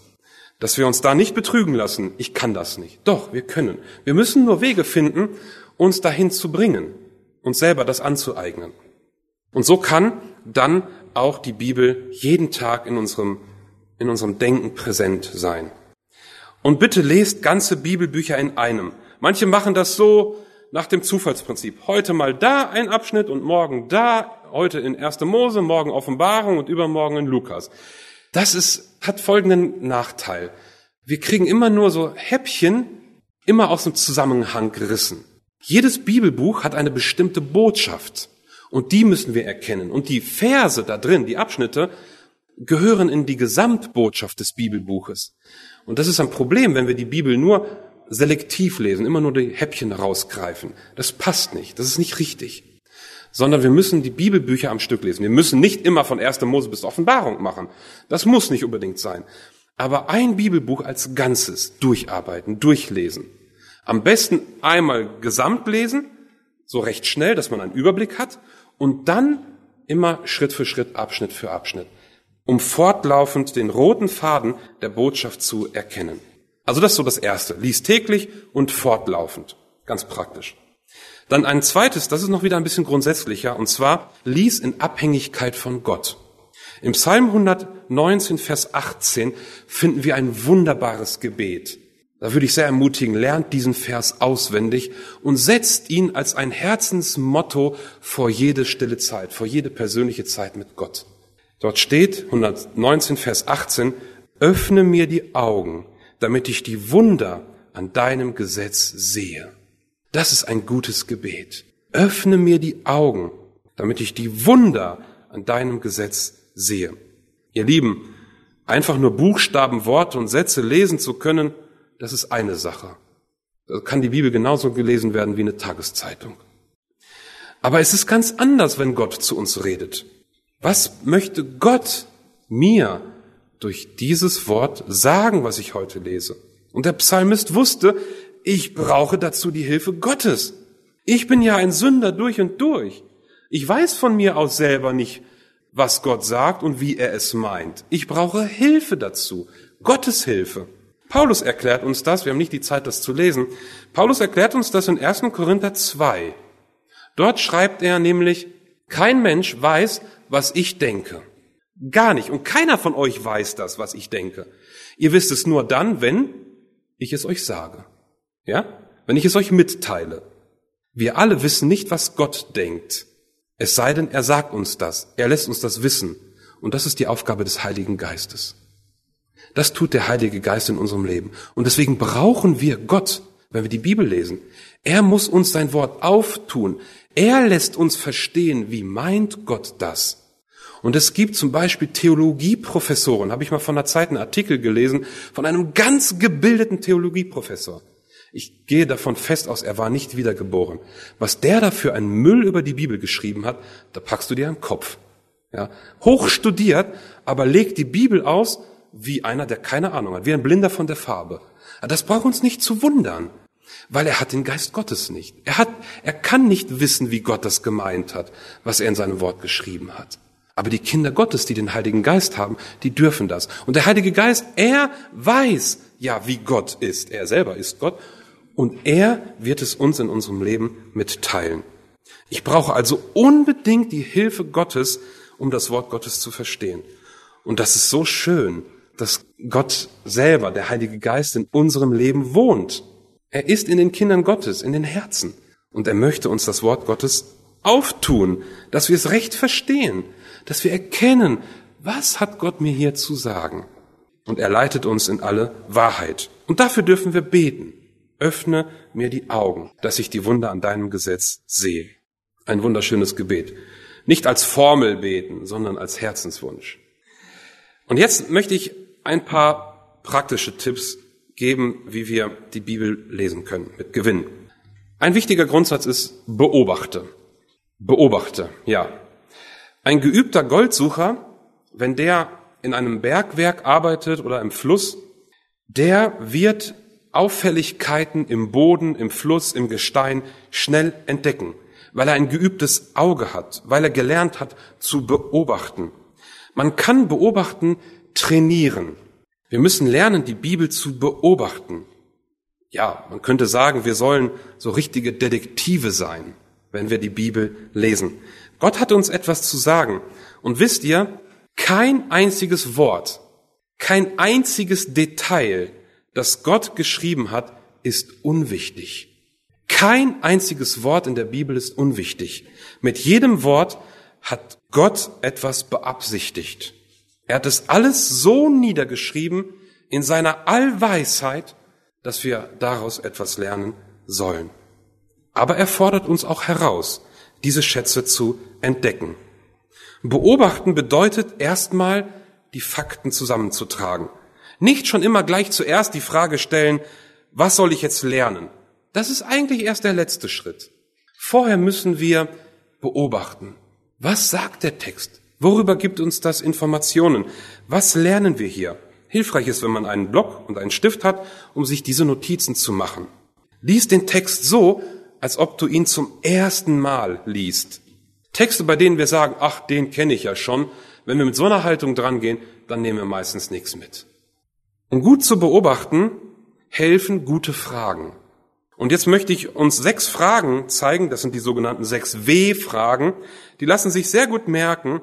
dass wir uns da nicht betrügen lassen. Ich kann das nicht. Doch, wir können. Wir müssen nur Wege finden, uns dahin zu bringen, uns selber das anzueignen. Und so kann dann auch die Bibel jeden Tag in unserem, in unserem Denken präsent sein. Und bitte lest ganze Bibelbücher in einem. Manche machen das so, nach dem Zufallsprinzip. Heute mal da ein Abschnitt und morgen da, heute in 1. Mose, morgen Offenbarung und übermorgen in Lukas. Das ist, hat folgenden Nachteil. Wir kriegen immer nur so Häppchen, immer aus dem Zusammenhang gerissen. Jedes Bibelbuch hat eine bestimmte Botschaft und die müssen wir erkennen. Und die Verse da drin, die Abschnitte, gehören in die Gesamtbotschaft des Bibelbuches. Und das ist ein Problem, wenn wir die Bibel nur selektiv lesen, immer nur die Häppchen rausgreifen. Das passt nicht, das ist nicht richtig. Sondern wir müssen die Bibelbücher am Stück lesen. Wir müssen nicht immer von 1. Mose bis Offenbarung machen. Das muss nicht unbedingt sein. Aber ein Bibelbuch als Ganzes durcharbeiten, durchlesen. Am besten einmal gesamt lesen, so recht schnell, dass man einen Überblick hat, und dann immer Schritt für Schritt, Abschnitt für Abschnitt, um fortlaufend den roten Faden der Botschaft zu erkennen. Also das ist so das Erste. Lies täglich und fortlaufend. Ganz praktisch. Dann ein zweites, das ist noch wieder ein bisschen grundsätzlicher, und zwar lies in Abhängigkeit von Gott. Im Psalm 119, Vers 18 finden wir ein wunderbares Gebet. Da würde ich sehr ermutigen, lernt diesen Vers auswendig und setzt ihn als ein Herzensmotto vor jede stille Zeit, vor jede persönliche Zeit mit Gott. Dort steht 119, Vers 18, öffne mir die Augen, damit ich die Wunder an deinem Gesetz sehe. Das ist ein gutes Gebet. Öffne mir die Augen, damit ich die Wunder an deinem Gesetz sehe. Ihr Lieben, einfach nur Buchstaben, Worte und Sätze lesen zu können, das ist eine Sache. Da kann die Bibel genauso gelesen werden wie eine Tageszeitung. Aber es ist ganz anders, wenn Gott zu uns redet. Was möchte Gott mir durch dieses Wort sagen, was ich heute lese. Und der Psalmist wusste, ich brauche dazu die Hilfe Gottes. Ich bin ja ein Sünder durch und durch. Ich weiß von mir aus selber nicht, was Gott sagt und wie er es meint. Ich brauche Hilfe dazu. Gottes Hilfe. Paulus erklärt uns das, wir haben nicht die Zeit, das zu lesen. Paulus erklärt uns das in 1. Korinther 2. Dort schreibt er nämlich, kein Mensch weiß, was ich denke. Gar nicht. Und keiner von euch weiß das, was ich denke. Ihr wisst es nur dann, wenn ich es euch sage. Ja? Wenn ich es euch mitteile. Wir alle wissen nicht, was Gott denkt. Es sei denn, er sagt uns das. Er lässt uns das wissen. Und das ist die Aufgabe des Heiligen Geistes. Das tut der Heilige Geist in unserem Leben. Und deswegen brauchen wir Gott, wenn wir die Bibel lesen. Er muss uns sein Wort auftun. Er lässt uns verstehen, wie meint Gott das. Und es gibt zum Beispiel Theologieprofessoren, habe ich mal von der Zeit einen Artikel gelesen, von einem ganz gebildeten Theologieprofessor. Ich gehe davon fest aus, er war nicht wiedergeboren. Was der da für einen Müll über die Bibel geschrieben hat, da packst du dir einen Kopf. Ja, hoch studiert, aber legt die Bibel aus wie einer, der keine Ahnung hat, wie ein Blinder von der Farbe. Das braucht uns nicht zu wundern, weil er hat den Geist Gottes nicht. Er hat, er kann nicht wissen, wie Gott das gemeint hat, was er in seinem Wort geschrieben hat. Aber die Kinder Gottes, die den Heiligen Geist haben, die dürfen das. Und der Heilige Geist, er weiß ja, wie Gott ist. Er selber ist Gott. Und er wird es uns in unserem Leben mitteilen. Ich brauche also unbedingt die Hilfe Gottes, um das Wort Gottes zu verstehen. Und das ist so schön, dass Gott selber, der Heilige Geist, in unserem Leben wohnt. Er ist in den Kindern Gottes, in den Herzen. Und er möchte uns das Wort Gottes auftun, dass wir es recht verstehen, dass wir erkennen, was hat Gott mir hier zu sagen? Und er leitet uns in alle Wahrheit. Und dafür dürfen wir beten. Öffne mir die Augen, dass ich die Wunder an deinem Gesetz sehe. Ein wunderschönes Gebet. Nicht als Formel beten, sondern als Herzenswunsch. Und jetzt möchte ich ein paar praktische Tipps geben, wie wir die Bibel lesen können, mit Gewinn. Ein wichtiger Grundsatz ist, beobachte. Beobachte, ja. Ein geübter Goldsucher, wenn der in einem Bergwerk arbeitet oder im Fluss, der wird Auffälligkeiten im Boden, im Fluss, im Gestein schnell entdecken, weil er ein geübtes Auge hat, weil er gelernt hat zu beobachten. Man kann beobachten trainieren. Wir müssen lernen, die Bibel zu beobachten. Ja, man könnte sagen, wir sollen so richtige Detektive sein, wenn wir die Bibel lesen. Gott hat uns etwas zu sagen. Und wisst ihr, kein einziges Wort, kein einziges Detail, das Gott geschrieben hat, ist unwichtig. Kein einziges Wort in der Bibel ist unwichtig. Mit jedem Wort hat Gott etwas beabsichtigt. Er hat es alles so niedergeschrieben in seiner Allweisheit, dass wir daraus etwas lernen sollen. Aber er fordert uns auch heraus, diese Schätze zu entdecken. Beobachten bedeutet erstmal, die Fakten zusammenzutragen. Nicht schon immer gleich zuerst die Frage stellen, was soll ich jetzt lernen? Das ist eigentlich erst der letzte Schritt. Vorher müssen wir beobachten. Was sagt der Text? Worüber gibt uns das Informationen? Was lernen wir hier? Hilfreich ist, wenn man einen Block und einen Stift hat, um sich diese Notizen zu machen. Lies den Text so, als ob du ihn zum ersten Mal liest. Texte, bei denen wir sagen, ach, den kenne ich ja schon, wenn wir mit so einer Haltung drangehen, dann nehmen wir meistens nichts mit. Um gut zu beobachten, helfen gute Fragen. Und jetzt möchte ich uns sechs Fragen zeigen, das sind die sogenannten sechs W-Fragen, die lassen sich sehr gut merken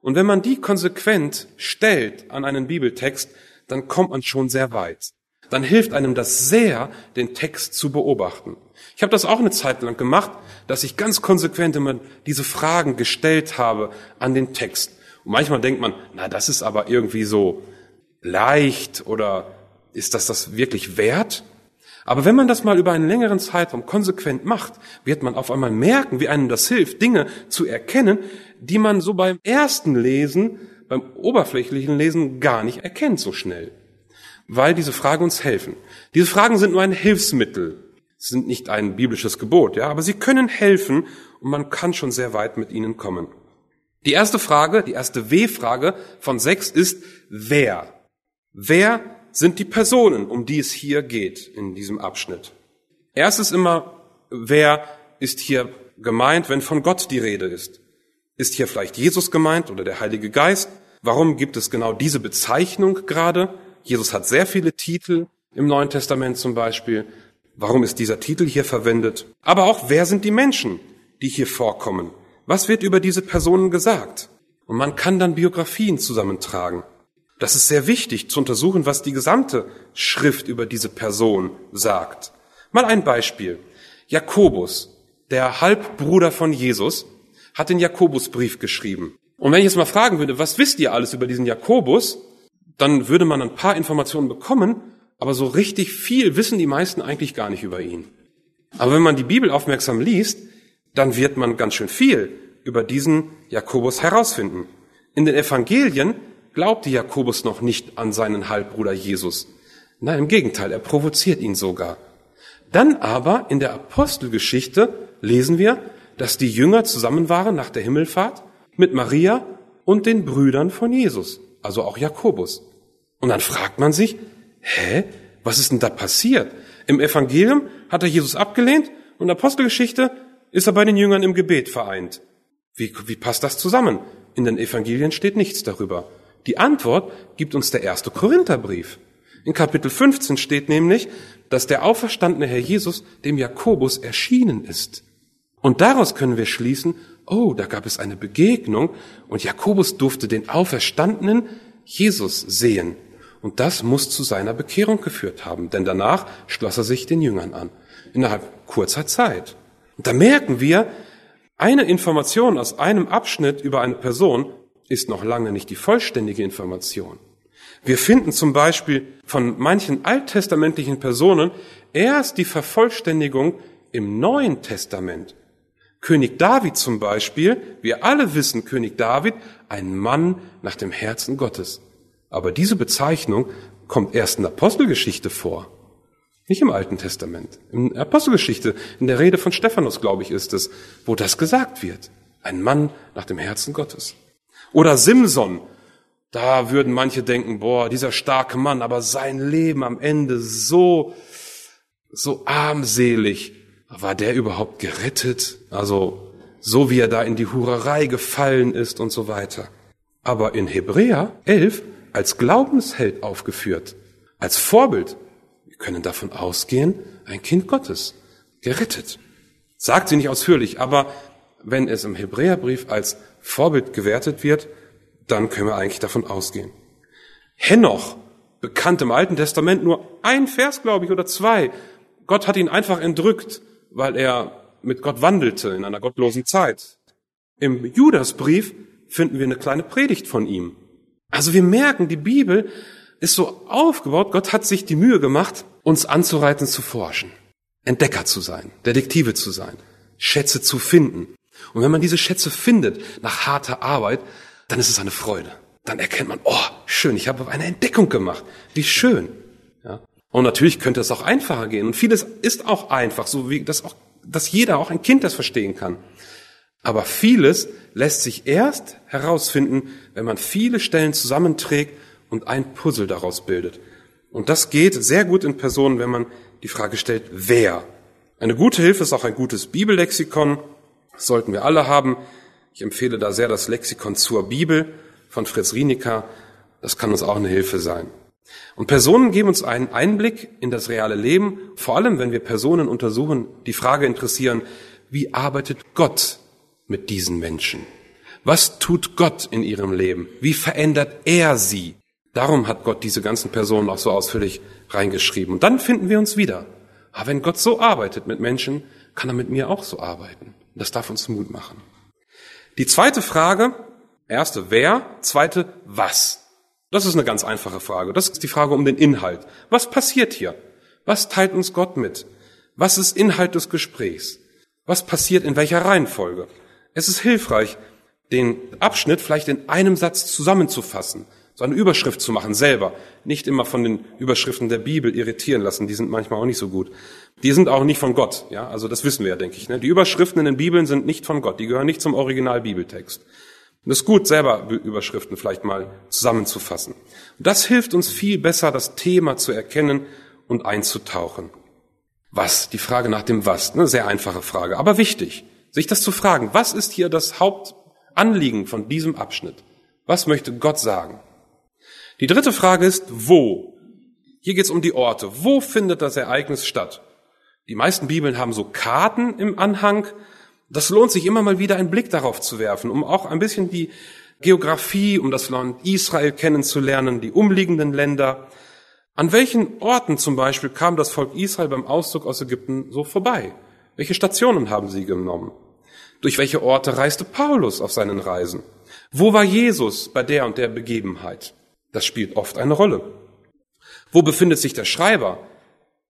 und wenn man die konsequent stellt an einen Bibeltext, dann kommt man schon sehr weit. Dann hilft einem das sehr, den Text zu beobachten. Ich habe das auch eine Zeit lang gemacht, dass ich ganz konsequent immer diese Fragen gestellt habe an den Text. Und manchmal denkt man, na, das ist aber irgendwie so leicht oder ist das das wirklich wert? Aber wenn man das mal über einen längeren Zeitraum konsequent macht, wird man auf einmal merken, wie einem das hilft, Dinge zu erkennen, die man so beim ersten Lesen, beim oberflächlichen Lesen gar nicht erkennt so schnell. Weil diese Fragen uns helfen. Diese Fragen sind nur ein Hilfsmittel. Sie sind nicht ein biblisches Gebot, ja, aber sie können helfen und man kann schon sehr weit mit ihnen kommen. Die erste Frage, die erste W-Frage von sechs ist, wer? Wer sind die Personen, um die es hier geht in diesem Abschnitt. Erstes immer, wer ist hier gemeint, wenn von Gott die Rede ist? Ist hier vielleicht Jesus gemeint oder der Heilige Geist? Warum gibt es genau diese Bezeichnung gerade? Jesus hat sehr viele Titel im Neuen Testament zum Beispiel. Warum ist dieser Titel hier verwendet? Aber auch, wer sind die Menschen, die hier vorkommen? Was wird über diese Personen gesagt? Und man kann dann Biografien zusammentragen. Das ist sehr wichtig zu untersuchen, was die gesamte Schrift über diese Person sagt. Mal ein Beispiel. Jakobus, der Halbbruder von Jesus, hat den Jakobusbrief geschrieben. Und wenn ich jetzt mal fragen würde, was wisst ihr alles über diesen Jakobus, dann würde man ein paar Informationen bekommen, aber so richtig viel wissen die meisten eigentlich gar nicht über ihn. Aber wenn man die Bibel aufmerksam liest, dann wird man ganz schön viel über diesen Jakobus herausfinden. In den Evangelien glaubte Jakobus noch nicht an seinen Halbbruder Jesus. Nein, im Gegenteil, er provoziert ihn sogar. Dann aber in der Apostelgeschichte lesen wir, dass die Jünger zusammen waren nach der Himmelfahrt mit Maria und den Brüdern von Jesus, also auch Jakobus. Und dann fragt man sich, hä, was ist denn da passiert? Im Evangelium hat er Jesus abgelehnt und Apostelgeschichte ist er bei den Jüngern im Gebet vereint. Wie, wie passt das zusammen? In den Evangelien steht nichts darüber. Die Antwort gibt uns der erste Korintherbrief. In Kapitel 15 steht nämlich, dass der auferstandene Herr Jesus dem Jakobus erschienen ist. Und daraus können wir schließen, oh, da gab es eine Begegnung und Jakobus durfte den auferstandenen Jesus sehen. Und das muss zu seiner Bekehrung geführt haben, denn danach schloss er sich den Jüngern an, innerhalb kurzer Zeit. Und da merken wir, eine Information aus einem Abschnitt über eine Person ist noch lange nicht die vollständige Information. Wir finden zum Beispiel von manchen alttestamentlichen Personen erst die Vervollständigung im Neuen Testament. König David zum Beispiel, wir alle wissen, König David, ein Mann nach dem Herzen Gottes. Aber diese Bezeichnung kommt erst in der Apostelgeschichte vor. Nicht im Alten Testament. In der Apostelgeschichte, in der Rede von Stephanus, glaube ich, ist es, wo das gesagt wird. Ein Mann nach dem Herzen Gottes. Oder Simson. Da würden manche denken, boah, dieser starke Mann, aber sein Leben am Ende so, so armselig. War der überhaupt gerettet? Also, so wie er da in die Hurerei gefallen ist und so weiter. Aber in Hebräer 11 als Glaubensheld aufgeführt. Als Vorbild. Wir können davon ausgehen, ein Kind Gottes. Gerettet. Sagt sie nicht ausführlich, aber wenn es im Hebräerbrief als Vorbild gewertet wird, dann können wir eigentlich davon ausgehen. Henoch, bekannt im Alten Testament, nur ein Vers, glaube ich, oder zwei. Gott hat ihn einfach entrückt, weil er mit Gott wandelte in einer gottlosen Zeit. Im Judasbrief finden wir eine kleine Predigt von ihm. Also wir merken, die Bibel ist so aufgebaut, Gott hat sich die Mühe gemacht, uns anzureiten zu forschen, Entdecker zu sein, Detektive zu sein, Schätze zu finden. Und wenn man diese Schätze findet nach harter Arbeit, dann ist es eine Freude. Dann erkennt man, oh, schön, ich habe eine Entdeckung gemacht. Wie schön. Und natürlich könnte es auch einfacher gehen. Und vieles ist auch einfach, so wie das auch, dass jeder, auch ein Kind das verstehen kann. Aber vieles lässt sich erst herausfinden, wenn man viele Stellen zusammenträgt und ein Puzzle daraus bildet. Und das geht sehr gut in Personen, wenn man die Frage stellt, wer? Eine gute Hilfe ist auch ein gutes Bibellexikon. Das sollten wir alle haben. Ich empfehle da sehr das Lexikon zur Bibel von Fritz Rienecker. Das kann uns auch eine Hilfe sein. Und Personen geben uns einen Einblick in das reale Leben, vor allem wenn wir Personen untersuchen, die Frage interessieren, wie arbeitet Gott mit diesen Menschen? Was tut Gott in ihrem Leben? Wie verändert er sie? Darum hat Gott diese ganzen Personen auch so ausführlich reingeschrieben. Und dann finden wir uns wieder. Aber wenn Gott so arbeitet mit Menschen, kann er mit mir auch so arbeiten. Das darf uns Mut machen. Die zweite Frage, erste wer, zweite was. Das ist eine ganz einfache Frage. Das ist die Frage um den Inhalt. Was passiert hier? Was teilt uns Gott mit? Was ist Inhalt des Gesprächs? Was passiert in welcher Reihenfolge? Es ist hilfreich, den Abschnitt vielleicht in einem Satz zusammenzufassen, so eine Überschrift zu machen selber. Nicht immer von den Überschriften der Bibel irritieren lassen, die sind manchmal auch nicht so gut. Die sind auch nicht von Gott, ja, also das wissen wir ja, denke ich. Ne? Die Überschriften in den Bibeln sind nicht von Gott, die gehören nicht zum Original-Bibeltext. Und es ist gut, selber Überschriften vielleicht mal zusammenzufassen. Und das hilft uns viel besser, das Thema zu erkennen und einzutauchen. Was? Die Frage nach dem Was. Eine sehr einfache Frage, aber wichtig sich das zu fragen, was ist hier das Hauptanliegen von diesem Abschnitt? Was möchte Gott sagen? Die dritte Frage ist, wo? Hier geht es um die Orte. Wo findet das Ereignis statt? Die meisten Bibeln haben so Karten im Anhang. Das lohnt sich immer mal wieder einen Blick darauf zu werfen, um auch ein bisschen die Geografie, um das Land Israel kennenzulernen, die umliegenden Länder. An welchen Orten zum Beispiel kam das Volk Israel beim Auszug aus Ägypten so vorbei? Welche Stationen haben sie genommen? Durch welche Orte reiste Paulus auf seinen Reisen? Wo war Jesus bei der und der Begebenheit? Das spielt oft eine Rolle. Wo befindet sich der Schreiber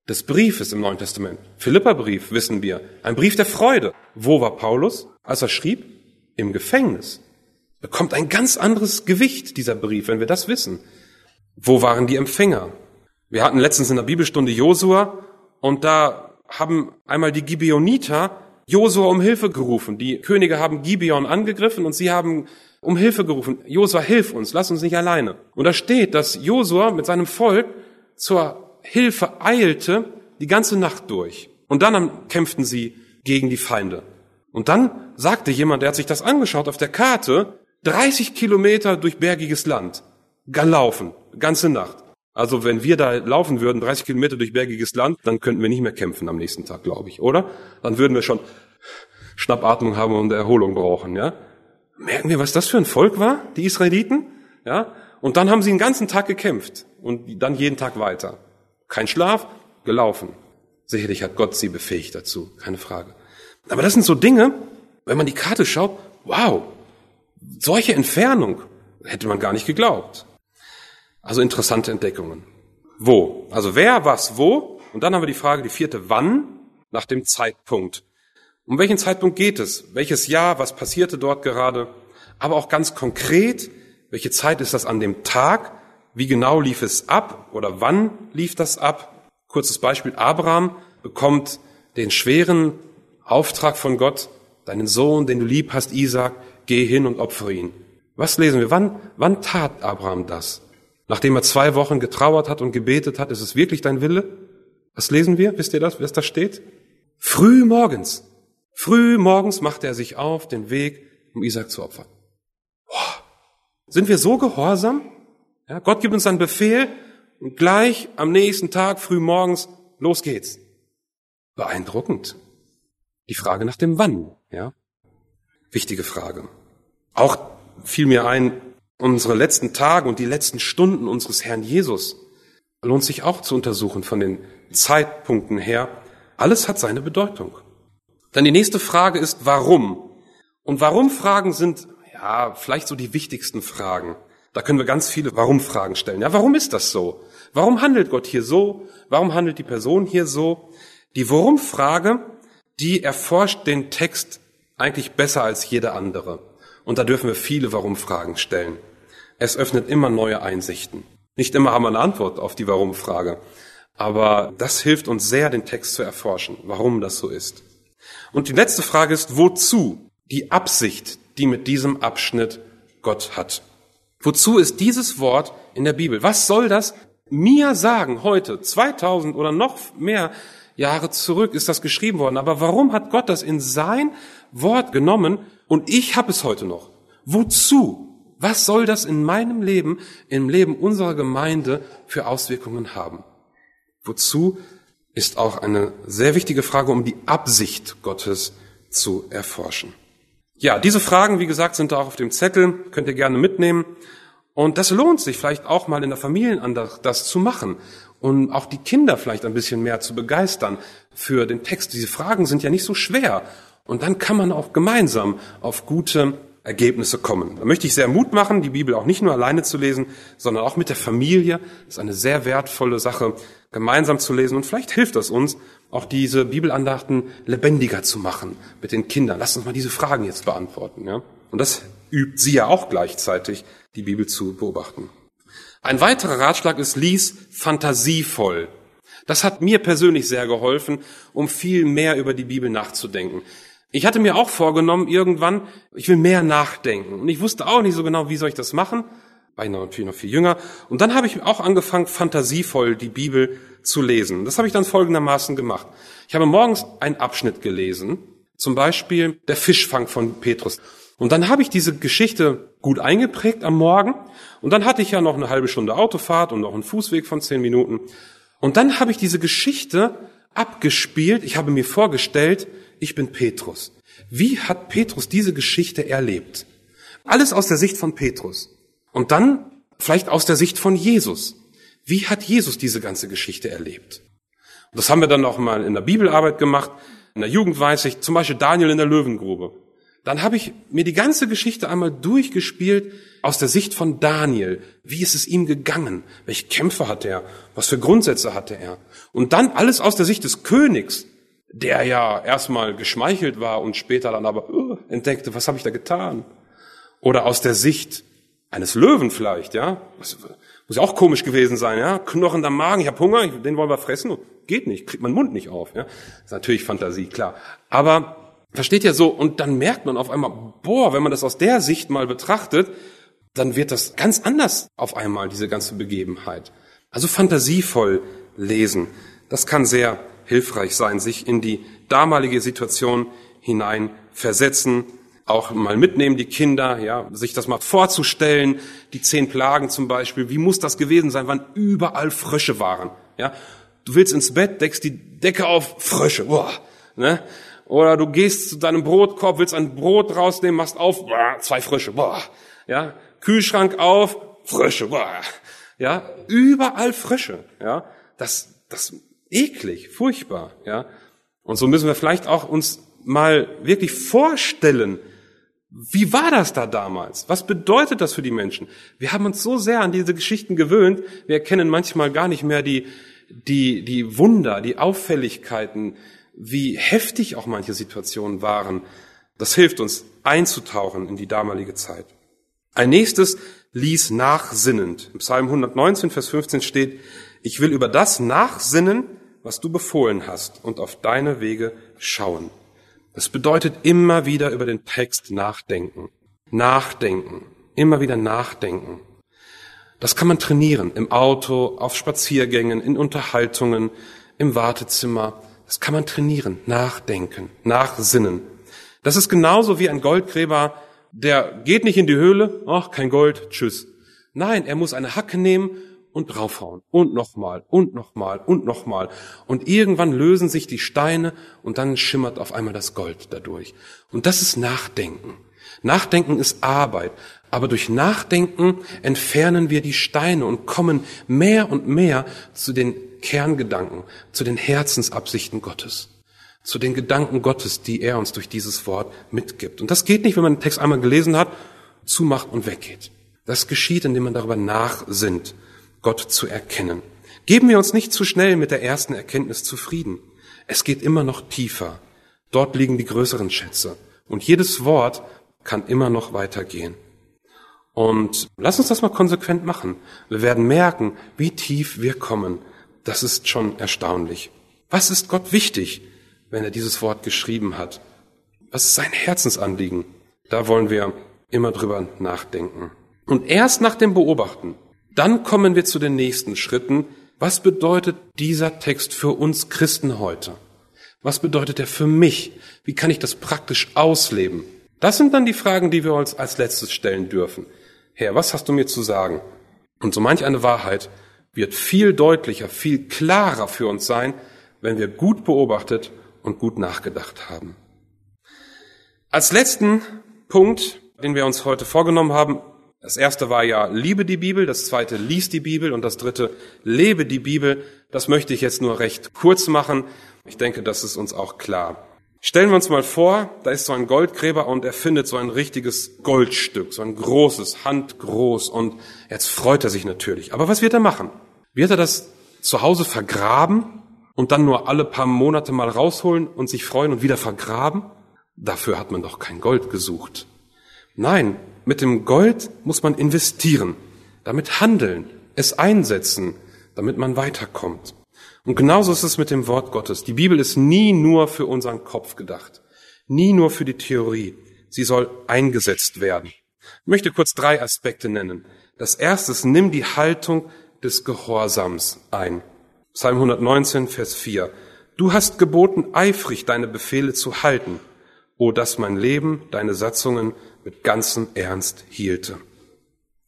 des Briefes im Neuen Testament? Philipperbrief, wissen wir. Ein Brief der Freude. Wo war Paulus, als er schrieb? Im Gefängnis. Bekommt ein ganz anderes Gewicht, dieser Brief, wenn wir das wissen. Wo waren die Empfänger? Wir hatten letztens in der Bibelstunde Josua und da haben einmal die Gibeoniter Josua um Hilfe gerufen. Die Könige haben Gibeon angegriffen und sie haben um Hilfe gerufen. Josua, hilf uns, lass uns nicht alleine. Und da steht, dass Josua mit seinem Volk zur Hilfe eilte die ganze Nacht durch. Und dann kämpften sie gegen die Feinde. Und dann sagte jemand, der hat sich das angeschaut auf der Karte, 30 Kilometer durch bergiges Land. Gelaufen, ganze Nacht. Also wenn wir da laufen würden, 30 Kilometer durch bergiges Land, dann könnten wir nicht mehr kämpfen am nächsten Tag, glaube ich, oder? Dann würden wir schon Schnappatmung haben und Erholung brauchen, ja? Merken wir, was das für ein Volk war, die Israeliten? Ja? Und dann haben sie den ganzen Tag gekämpft und dann jeden Tag weiter. Kein Schlaf, gelaufen. Sicherlich hat Gott sie befähigt dazu, keine Frage. Aber das sind so Dinge, wenn man die Karte schaut, wow, solche Entfernung hätte man gar nicht geglaubt. Also interessante Entdeckungen. Wo? Also wer, was, wo? Und dann haben wir die Frage, die vierte, wann? Nach dem Zeitpunkt. Um welchen Zeitpunkt geht es? Welches Jahr? Was passierte dort gerade? Aber auch ganz konkret, welche Zeit ist das an dem Tag? Wie genau lief es ab oder wann lief das ab? Kurzes Beispiel. Abraham bekommt den schweren Auftrag von Gott, deinen Sohn, den du lieb hast, Isaac, geh hin und opfere ihn. Was lesen wir? Wann, wann tat Abraham das? Nachdem er zwei Wochen getrauert hat und gebetet hat, ist es wirklich dein Wille? Was lesen wir? Wisst ihr das, was da steht? Früh morgens. Früh morgens machte er sich auf den Weg, um Isaac zu opfern. Boah. Sind wir so gehorsam? Ja, Gott gibt uns einen Befehl und gleich am nächsten Tag früh morgens, los geht's. Beeindruckend. Die Frage nach dem Wann, ja? Wichtige Frage. Auch fiel mir ein, unsere letzten Tage und die letzten Stunden unseres Herrn Jesus lohnt sich auch zu untersuchen von den Zeitpunkten her. Alles hat seine Bedeutung. Dann die nächste Frage ist, warum? Und Warum-Fragen sind, ja, vielleicht so die wichtigsten Fragen. Da können wir ganz viele Warum-Fragen stellen. Ja, warum ist das so? Warum handelt Gott hier so? Warum handelt die Person hier so? Die Warum-Frage, die erforscht den Text eigentlich besser als jede andere. Und da dürfen wir viele Warum-Fragen stellen. Es öffnet immer neue Einsichten. Nicht immer haben wir eine Antwort auf die Warum-Frage. Aber das hilft uns sehr, den Text zu erforschen, warum das so ist. Und die letzte Frage ist, wozu? Die Absicht, die mit diesem Abschnitt Gott hat. Wozu ist dieses Wort in der Bibel? Was soll das mir sagen heute, 2000 oder noch mehr Jahre zurück ist das geschrieben worden. Aber warum hat Gott das in sein Wort genommen und ich habe es heute noch? Wozu? Was soll das in meinem Leben, im Leben unserer Gemeinde für Auswirkungen haben? Wozu ist auch eine sehr wichtige Frage, um die Absicht Gottes zu erforschen. Ja, diese Fragen, wie gesagt, sind da auch auf dem Zettel, könnt ihr gerne mitnehmen. Und das lohnt sich vielleicht auch mal in der Familienandacht, das zu machen und auch die Kinder vielleicht ein bisschen mehr zu begeistern für den Text. Diese Fragen sind ja nicht so schwer. Und dann kann man auch gemeinsam auf gute Ergebnisse kommen. Da möchte ich sehr Mut machen, die Bibel auch nicht nur alleine zu lesen, sondern auch mit der Familie. Das ist eine sehr wertvolle Sache, gemeinsam zu lesen. Und vielleicht hilft das uns, auch diese Bibelandachten lebendiger zu machen mit den Kindern. Lass uns mal diese Fragen jetzt beantworten. Ja? Und das übt sie ja auch gleichzeitig, die Bibel zu beobachten. Ein weiterer Ratschlag ist, lies fantasievoll. Das hat mir persönlich sehr geholfen, um viel mehr über die Bibel nachzudenken. Ich hatte mir auch vorgenommen, irgendwann, ich will mehr nachdenken. Und ich wusste auch nicht so genau, wie soll ich das machen. Ich natürlich noch viel jünger. Und dann habe ich auch angefangen, fantasievoll die Bibel zu lesen. Das habe ich dann folgendermaßen gemacht. Ich habe morgens einen Abschnitt gelesen, zum Beispiel der Fischfang von Petrus. Und dann habe ich diese Geschichte gut eingeprägt am Morgen. Und dann hatte ich ja noch eine halbe Stunde Autofahrt und noch einen Fußweg von zehn Minuten. Und dann habe ich diese Geschichte abgespielt. Ich habe mir vorgestellt, ich bin Petrus. Wie hat Petrus diese Geschichte erlebt? Alles aus der Sicht von Petrus. Und dann vielleicht aus der Sicht von Jesus. Wie hat Jesus diese ganze Geschichte erlebt? Und das haben wir dann auch mal in der Bibelarbeit gemacht. In der Jugend weiß ich, zum Beispiel Daniel in der Löwengrube. Dann habe ich mir die ganze Geschichte einmal durchgespielt aus der Sicht von Daniel. Wie ist es ihm gegangen? Welche Kämpfe hat er? Was für Grundsätze hatte er? Und dann alles aus der Sicht des Königs der ja erstmal geschmeichelt war und später dann aber uh, entdeckte, was habe ich da getan? Oder aus der Sicht eines Löwen vielleicht, ja? Das muss ja auch komisch gewesen sein, ja? Knochender Magen, ich habe Hunger, den wollen wir fressen. Geht nicht, kriegt mein Mund nicht auf, ja? Das ist natürlich Fantasie, klar. Aber versteht ja so, und dann merkt man auf einmal, boah, wenn man das aus der Sicht mal betrachtet, dann wird das ganz anders auf einmal, diese ganze Begebenheit. Also fantasievoll lesen. Das kann sehr hilfreich sein, sich in die damalige Situation hinein versetzen, auch mal mitnehmen, die Kinder, ja, sich das mal vorzustellen, die zehn Plagen zum Beispiel, wie muss das gewesen sein, wann überall Frösche waren, ja. Du willst ins Bett, deckst die Decke auf, Frösche, boah, ne? Oder du gehst zu deinem Brotkorb, willst ein Brot rausnehmen, machst auf, boah, zwei Frösche, boah, ja. Kühlschrank auf, Frösche, boah, ja. Überall Frösche, ja. Das, das eklig, furchtbar, ja. Und so müssen wir vielleicht auch uns mal wirklich vorstellen, wie war das da damals? Was bedeutet das für die Menschen? Wir haben uns so sehr an diese Geschichten gewöhnt, wir erkennen manchmal gar nicht mehr die, die, die Wunder, die Auffälligkeiten, wie heftig auch manche Situationen waren. Das hilft uns einzutauchen in die damalige Zeit. Ein nächstes ließ nachsinnend. Im Psalm 119, Vers 15 steht, ich will über das nachsinnen, was du befohlen hast und auf deine Wege schauen. Das bedeutet immer wieder über den Text nachdenken. Nachdenken. Immer wieder nachdenken. Das kann man trainieren. Im Auto, auf Spaziergängen, in Unterhaltungen, im Wartezimmer. Das kann man trainieren. Nachdenken. Nachsinnen. Das ist genauso wie ein Goldgräber, der geht nicht in die Höhle. Ach, kein Gold. Tschüss. Nein, er muss eine Hacke nehmen und draufhauen und nochmal und nochmal und nochmal. Und irgendwann lösen sich die Steine und dann schimmert auf einmal das Gold dadurch. Und das ist Nachdenken. Nachdenken ist Arbeit. Aber durch Nachdenken entfernen wir die Steine und kommen mehr und mehr zu den Kerngedanken, zu den Herzensabsichten Gottes, zu den Gedanken Gottes, die er uns durch dieses Wort mitgibt. Und das geht nicht, wenn man den Text einmal gelesen hat, zumacht und weggeht. Das geschieht, indem man darüber nachsinnt. Gott zu erkennen. Geben wir uns nicht zu schnell mit der ersten Erkenntnis zufrieden. Es geht immer noch tiefer. Dort liegen die größeren Schätze. Und jedes Wort kann immer noch weitergehen. Und lass uns das mal konsequent machen. Wir werden merken, wie tief wir kommen. Das ist schon erstaunlich. Was ist Gott wichtig, wenn er dieses Wort geschrieben hat? Was ist sein Herzensanliegen? Da wollen wir immer drüber nachdenken. Und erst nach dem Beobachten, dann kommen wir zu den nächsten Schritten. Was bedeutet dieser Text für uns Christen heute? Was bedeutet er für mich? Wie kann ich das praktisch ausleben? Das sind dann die Fragen, die wir uns als letztes stellen dürfen. Herr, was hast du mir zu sagen? Und so manch eine Wahrheit wird viel deutlicher, viel klarer für uns sein, wenn wir gut beobachtet und gut nachgedacht haben. Als letzten Punkt, den wir uns heute vorgenommen haben, das erste war ja, liebe die Bibel, das zweite, lies die Bibel und das dritte, lebe die Bibel. Das möchte ich jetzt nur recht kurz machen. Ich denke, das ist uns auch klar. Stellen wir uns mal vor, da ist so ein Goldgräber und er findet so ein richtiges Goldstück, so ein großes, handgroß und jetzt freut er sich natürlich. Aber was wird er machen? Wird er das zu Hause vergraben und dann nur alle paar Monate mal rausholen und sich freuen und wieder vergraben? Dafür hat man doch kein Gold gesucht. Nein, mit dem Gold muss man investieren, damit handeln, es einsetzen, damit man weiterkommt. Und genauso ist es mit dem Wort Gottes. Die Bibel ist nie nur für unseren Kopf gedacht, nie nur für die Theorie. Sie soll eingesetzt werden. Ich möchte kurz drei Aspekte nennen. Das erste ist, nimm die Haltung des Gehorsams ein. Psalm 119, Vers 4. Du hast geboten, eifrig deine Befehle zu halten. O, dass mein Leben deine Satzungen mit ganzem Ernst hielte.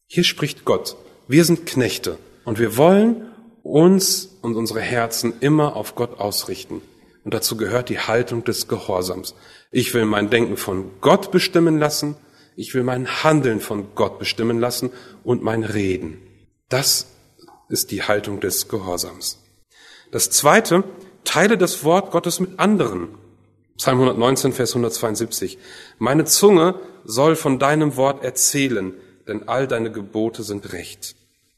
Hier spricht Gott. Wir sind Knechte und wir wollen uns und unsere Herzen immer auf Gott ausrichten. Und dazu gehört die Haltung des Gehorsams. Ich will mein Denken von Gott bestimmen lassen. Ich will mein Handeln von Gott bestimmen lassen und mein Reden. Das ist die Haltung des Gehorsams. Das zweite, teile das Wort Gottes mit anderen. Psalm 119, Vers 172. Meine Zunge soll von deinem Wort erzählen, denn all deine Gebote sind recht.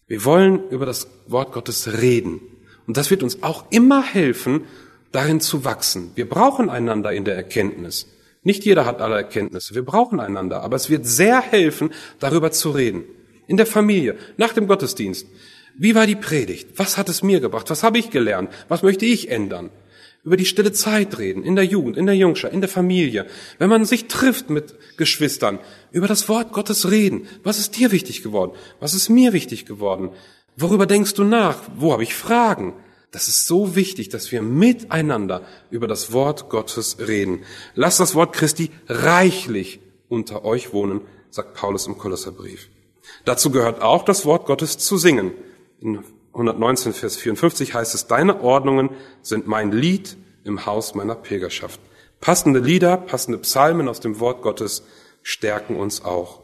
Wir wollen über das Wort Gottes reden. Und das wird uns auch immer helfen, darin zu wachsen. Wir brauchen einander in der Erkenntnis. Nicht jeder hat alle Erkenntnisse. Wir brauchen einander. Aber es wird sehr helfen, darüber zu reden. In der Familie, nach dem Gottesdienst. Wie war die Predigt? Was hat es mir gebracht? Was habe ich gelernt? Was möchte ich ändern? Über die stille Zeit reden, in der Jugend, in der Jungschar, in der Familie, wenn man sich trifft mit Geschwistern, über das Wort Gottes reden. Was ist dir wichtig geworden? Was ist mir wichtig geworden? Worüber denkst du nach? Wo habe ich Fragen? Das ist so wichtig, dass wir miteinander über das Wort Gottes reden. Lasst das Wort Christi reichlich unter euch wohnen, sagt Paulus im Kolosserbrief. Dazu gehört auch das Wort Gottes zu singen. In 119, Vers 54 heißt es, deine Ordnungen sind mein Lied im Haus meiner Pilgerschaft. Passende Lieder, passende Psalmen aus dem Wort Gottes stärken uns auch.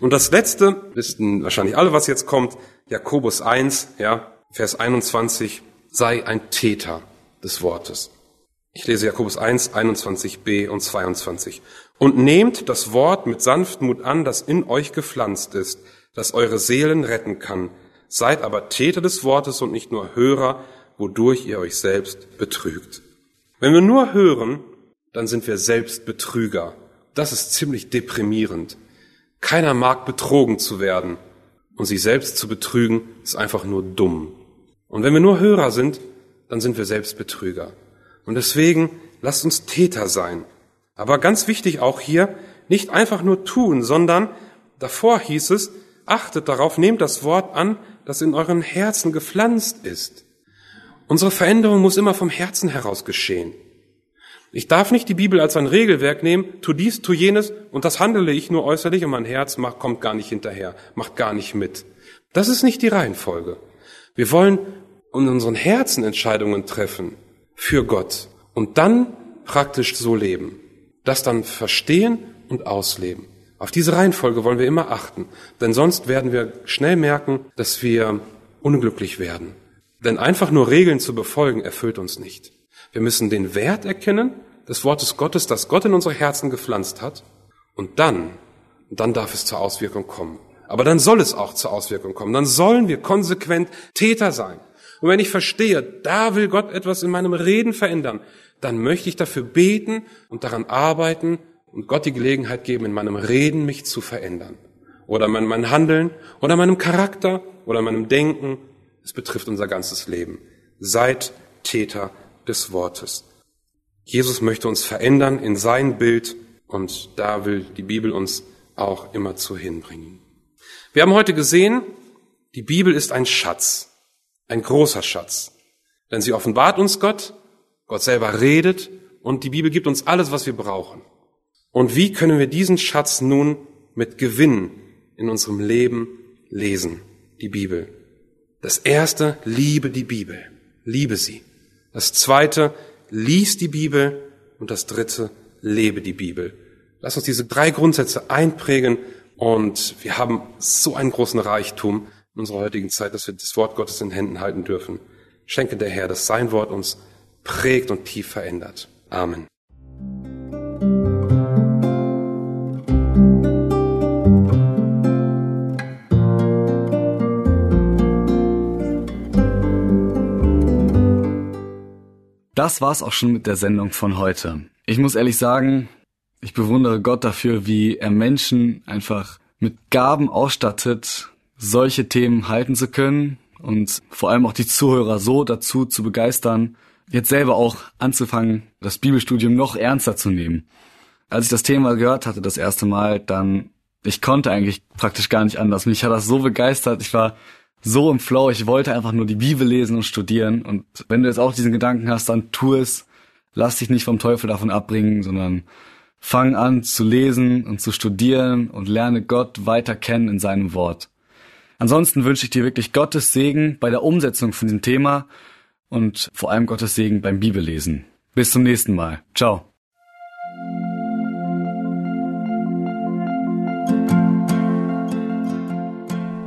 Und das letzte, wissen wahrscheinlich alle, was jetzt kommt, Jakobus 1, ja, Vers 21, sei ein Täter des Wortes. Ich lese Jakobus 1, 21b und 22. Und nehmt das Wort mit Sanftmut an, das in euch gepflanzt ist, das eure Seelen retten kann Seid aber Täter des Wortes und nicht nur Hörer, wodurch ihr euch selbst betrügt. Wenn wir nur hören, dann sind wir selbst Betrüger. Das ist ziemlich deprimierend. Keiner mag betrogen zu werden. Und sich selbst zu betrügen, ist einfach nur dumm. Und wenn wir nur Hörer sind, dann sind wir selbst Betrüger. Und deswegen lasst uns Täter sein. Aber ganz wichtig auch hier, nicht einfach nur tun, sondern davor hieß es, achtet darauf, nehmt das Wort an, das in euren Herzen gepflanzt ist. Unsere Veränderung muss immer vom Herzen heraus geschehen. Ich darf nicht die Bibel als ein Regelwerk nehmen, tu dies, tu jenes, und das handele ich nur äußerlich und mein Herz macht, kommt gar nicht hinterher, macht gar nicht mit. Das ist nicht die Reihenfolge. Wir wollen in unseren Herzen Entscheidungen treffen für Gott und dann praktisch so leben. Das dann verstehen und ausleben. Auf diese Reihenfolge wollen wir immer achten, denn sonst werden wir schnell merken, dass wir unglücklich werden. Denn einfach nur Regeln zu befolgen erfüllt uns nicht. Wir müssen den Wert erkennen des Wortes Gottes, das Gott in unsere Herzen gepflanzt hat, und dann, dann darf es zur Auswirkung kommen. Aber dann soll es auch zur Auswirkung kommen. Dann sollen wir konsequent Täter sein. Und wenn ich verstehe, da will Gott etwas in meinem Reden verändern, dann möchte ich dafür beten und daran arbeiten und Gott die Gelegenheit geben, in meinem Reden mich zu verändern. Oder mein, mein Handeln, oder meinem Charakter, oder meinem Denken. Es betrifft unser ganzes Leben. Seid Täter des Wortes. Jesus möchte uns verändern in sein Bild und da will die Bibel uns auch immer zu hinbringen. Wir haben heute gesehen, die Bibel ist ein Schatz, ein großer Schatz, denn sie offenbart uns Gott, Gott selber redet und die Bibel gibt uns alles, was wir brauchen. Und wie können wir diesen Schatz nun mit Gewinn in unserem Leben lesen? Die Bibel. Das erste, liebe die Bibel. Liebe sie. Das zweite, lies die Bibel. Und das dritte, lebe die Bibel. Lass uns diese drei Grundsätze einprägen und wir haben so einen großen Reichtum in unserer heutigen Zeit, dass wir das Wort Gottes in Händen halten dürfen. Schenke der Herr, dass sein Wort uns prägt und tief verändert. Amen. Das war's auch schon mit der Sendung von heute. Ich muss ehrlich sagen, ich bewundere Gott dafür, wie er Menschen einfach mit Gaben ausstattet, solche Themen halten zu können und vor allem auch die Zuhörer so dazu zu begeistern, jetzt selber auch anzufangen, das Bibelstudium noch ernster zu nehmen. Als ich das Thema gehört hatte das erste Mal, dann, ich konnte eigentlich praktisch gar nicht anders. Mich hat das so begeistert. Ich war so im Flow. Ich wollte einfach nur die Bibel lesen und studieren. Und wenn du jetzt auch diesen Gedanken hast, dann tu es. Lass dich nicht vom Teufel davon abbringen, sondern fang an zu lesen und zu studieren und lerne Gott weiter kennen in seinem Wort. Ansonsten wünsche ich dir wirklich Gottes Segen bei der Umsetzung von diesem Thema und vor allem Gottes Segen beim Bibellesen. Bis zum nächsten Mal. Ciao.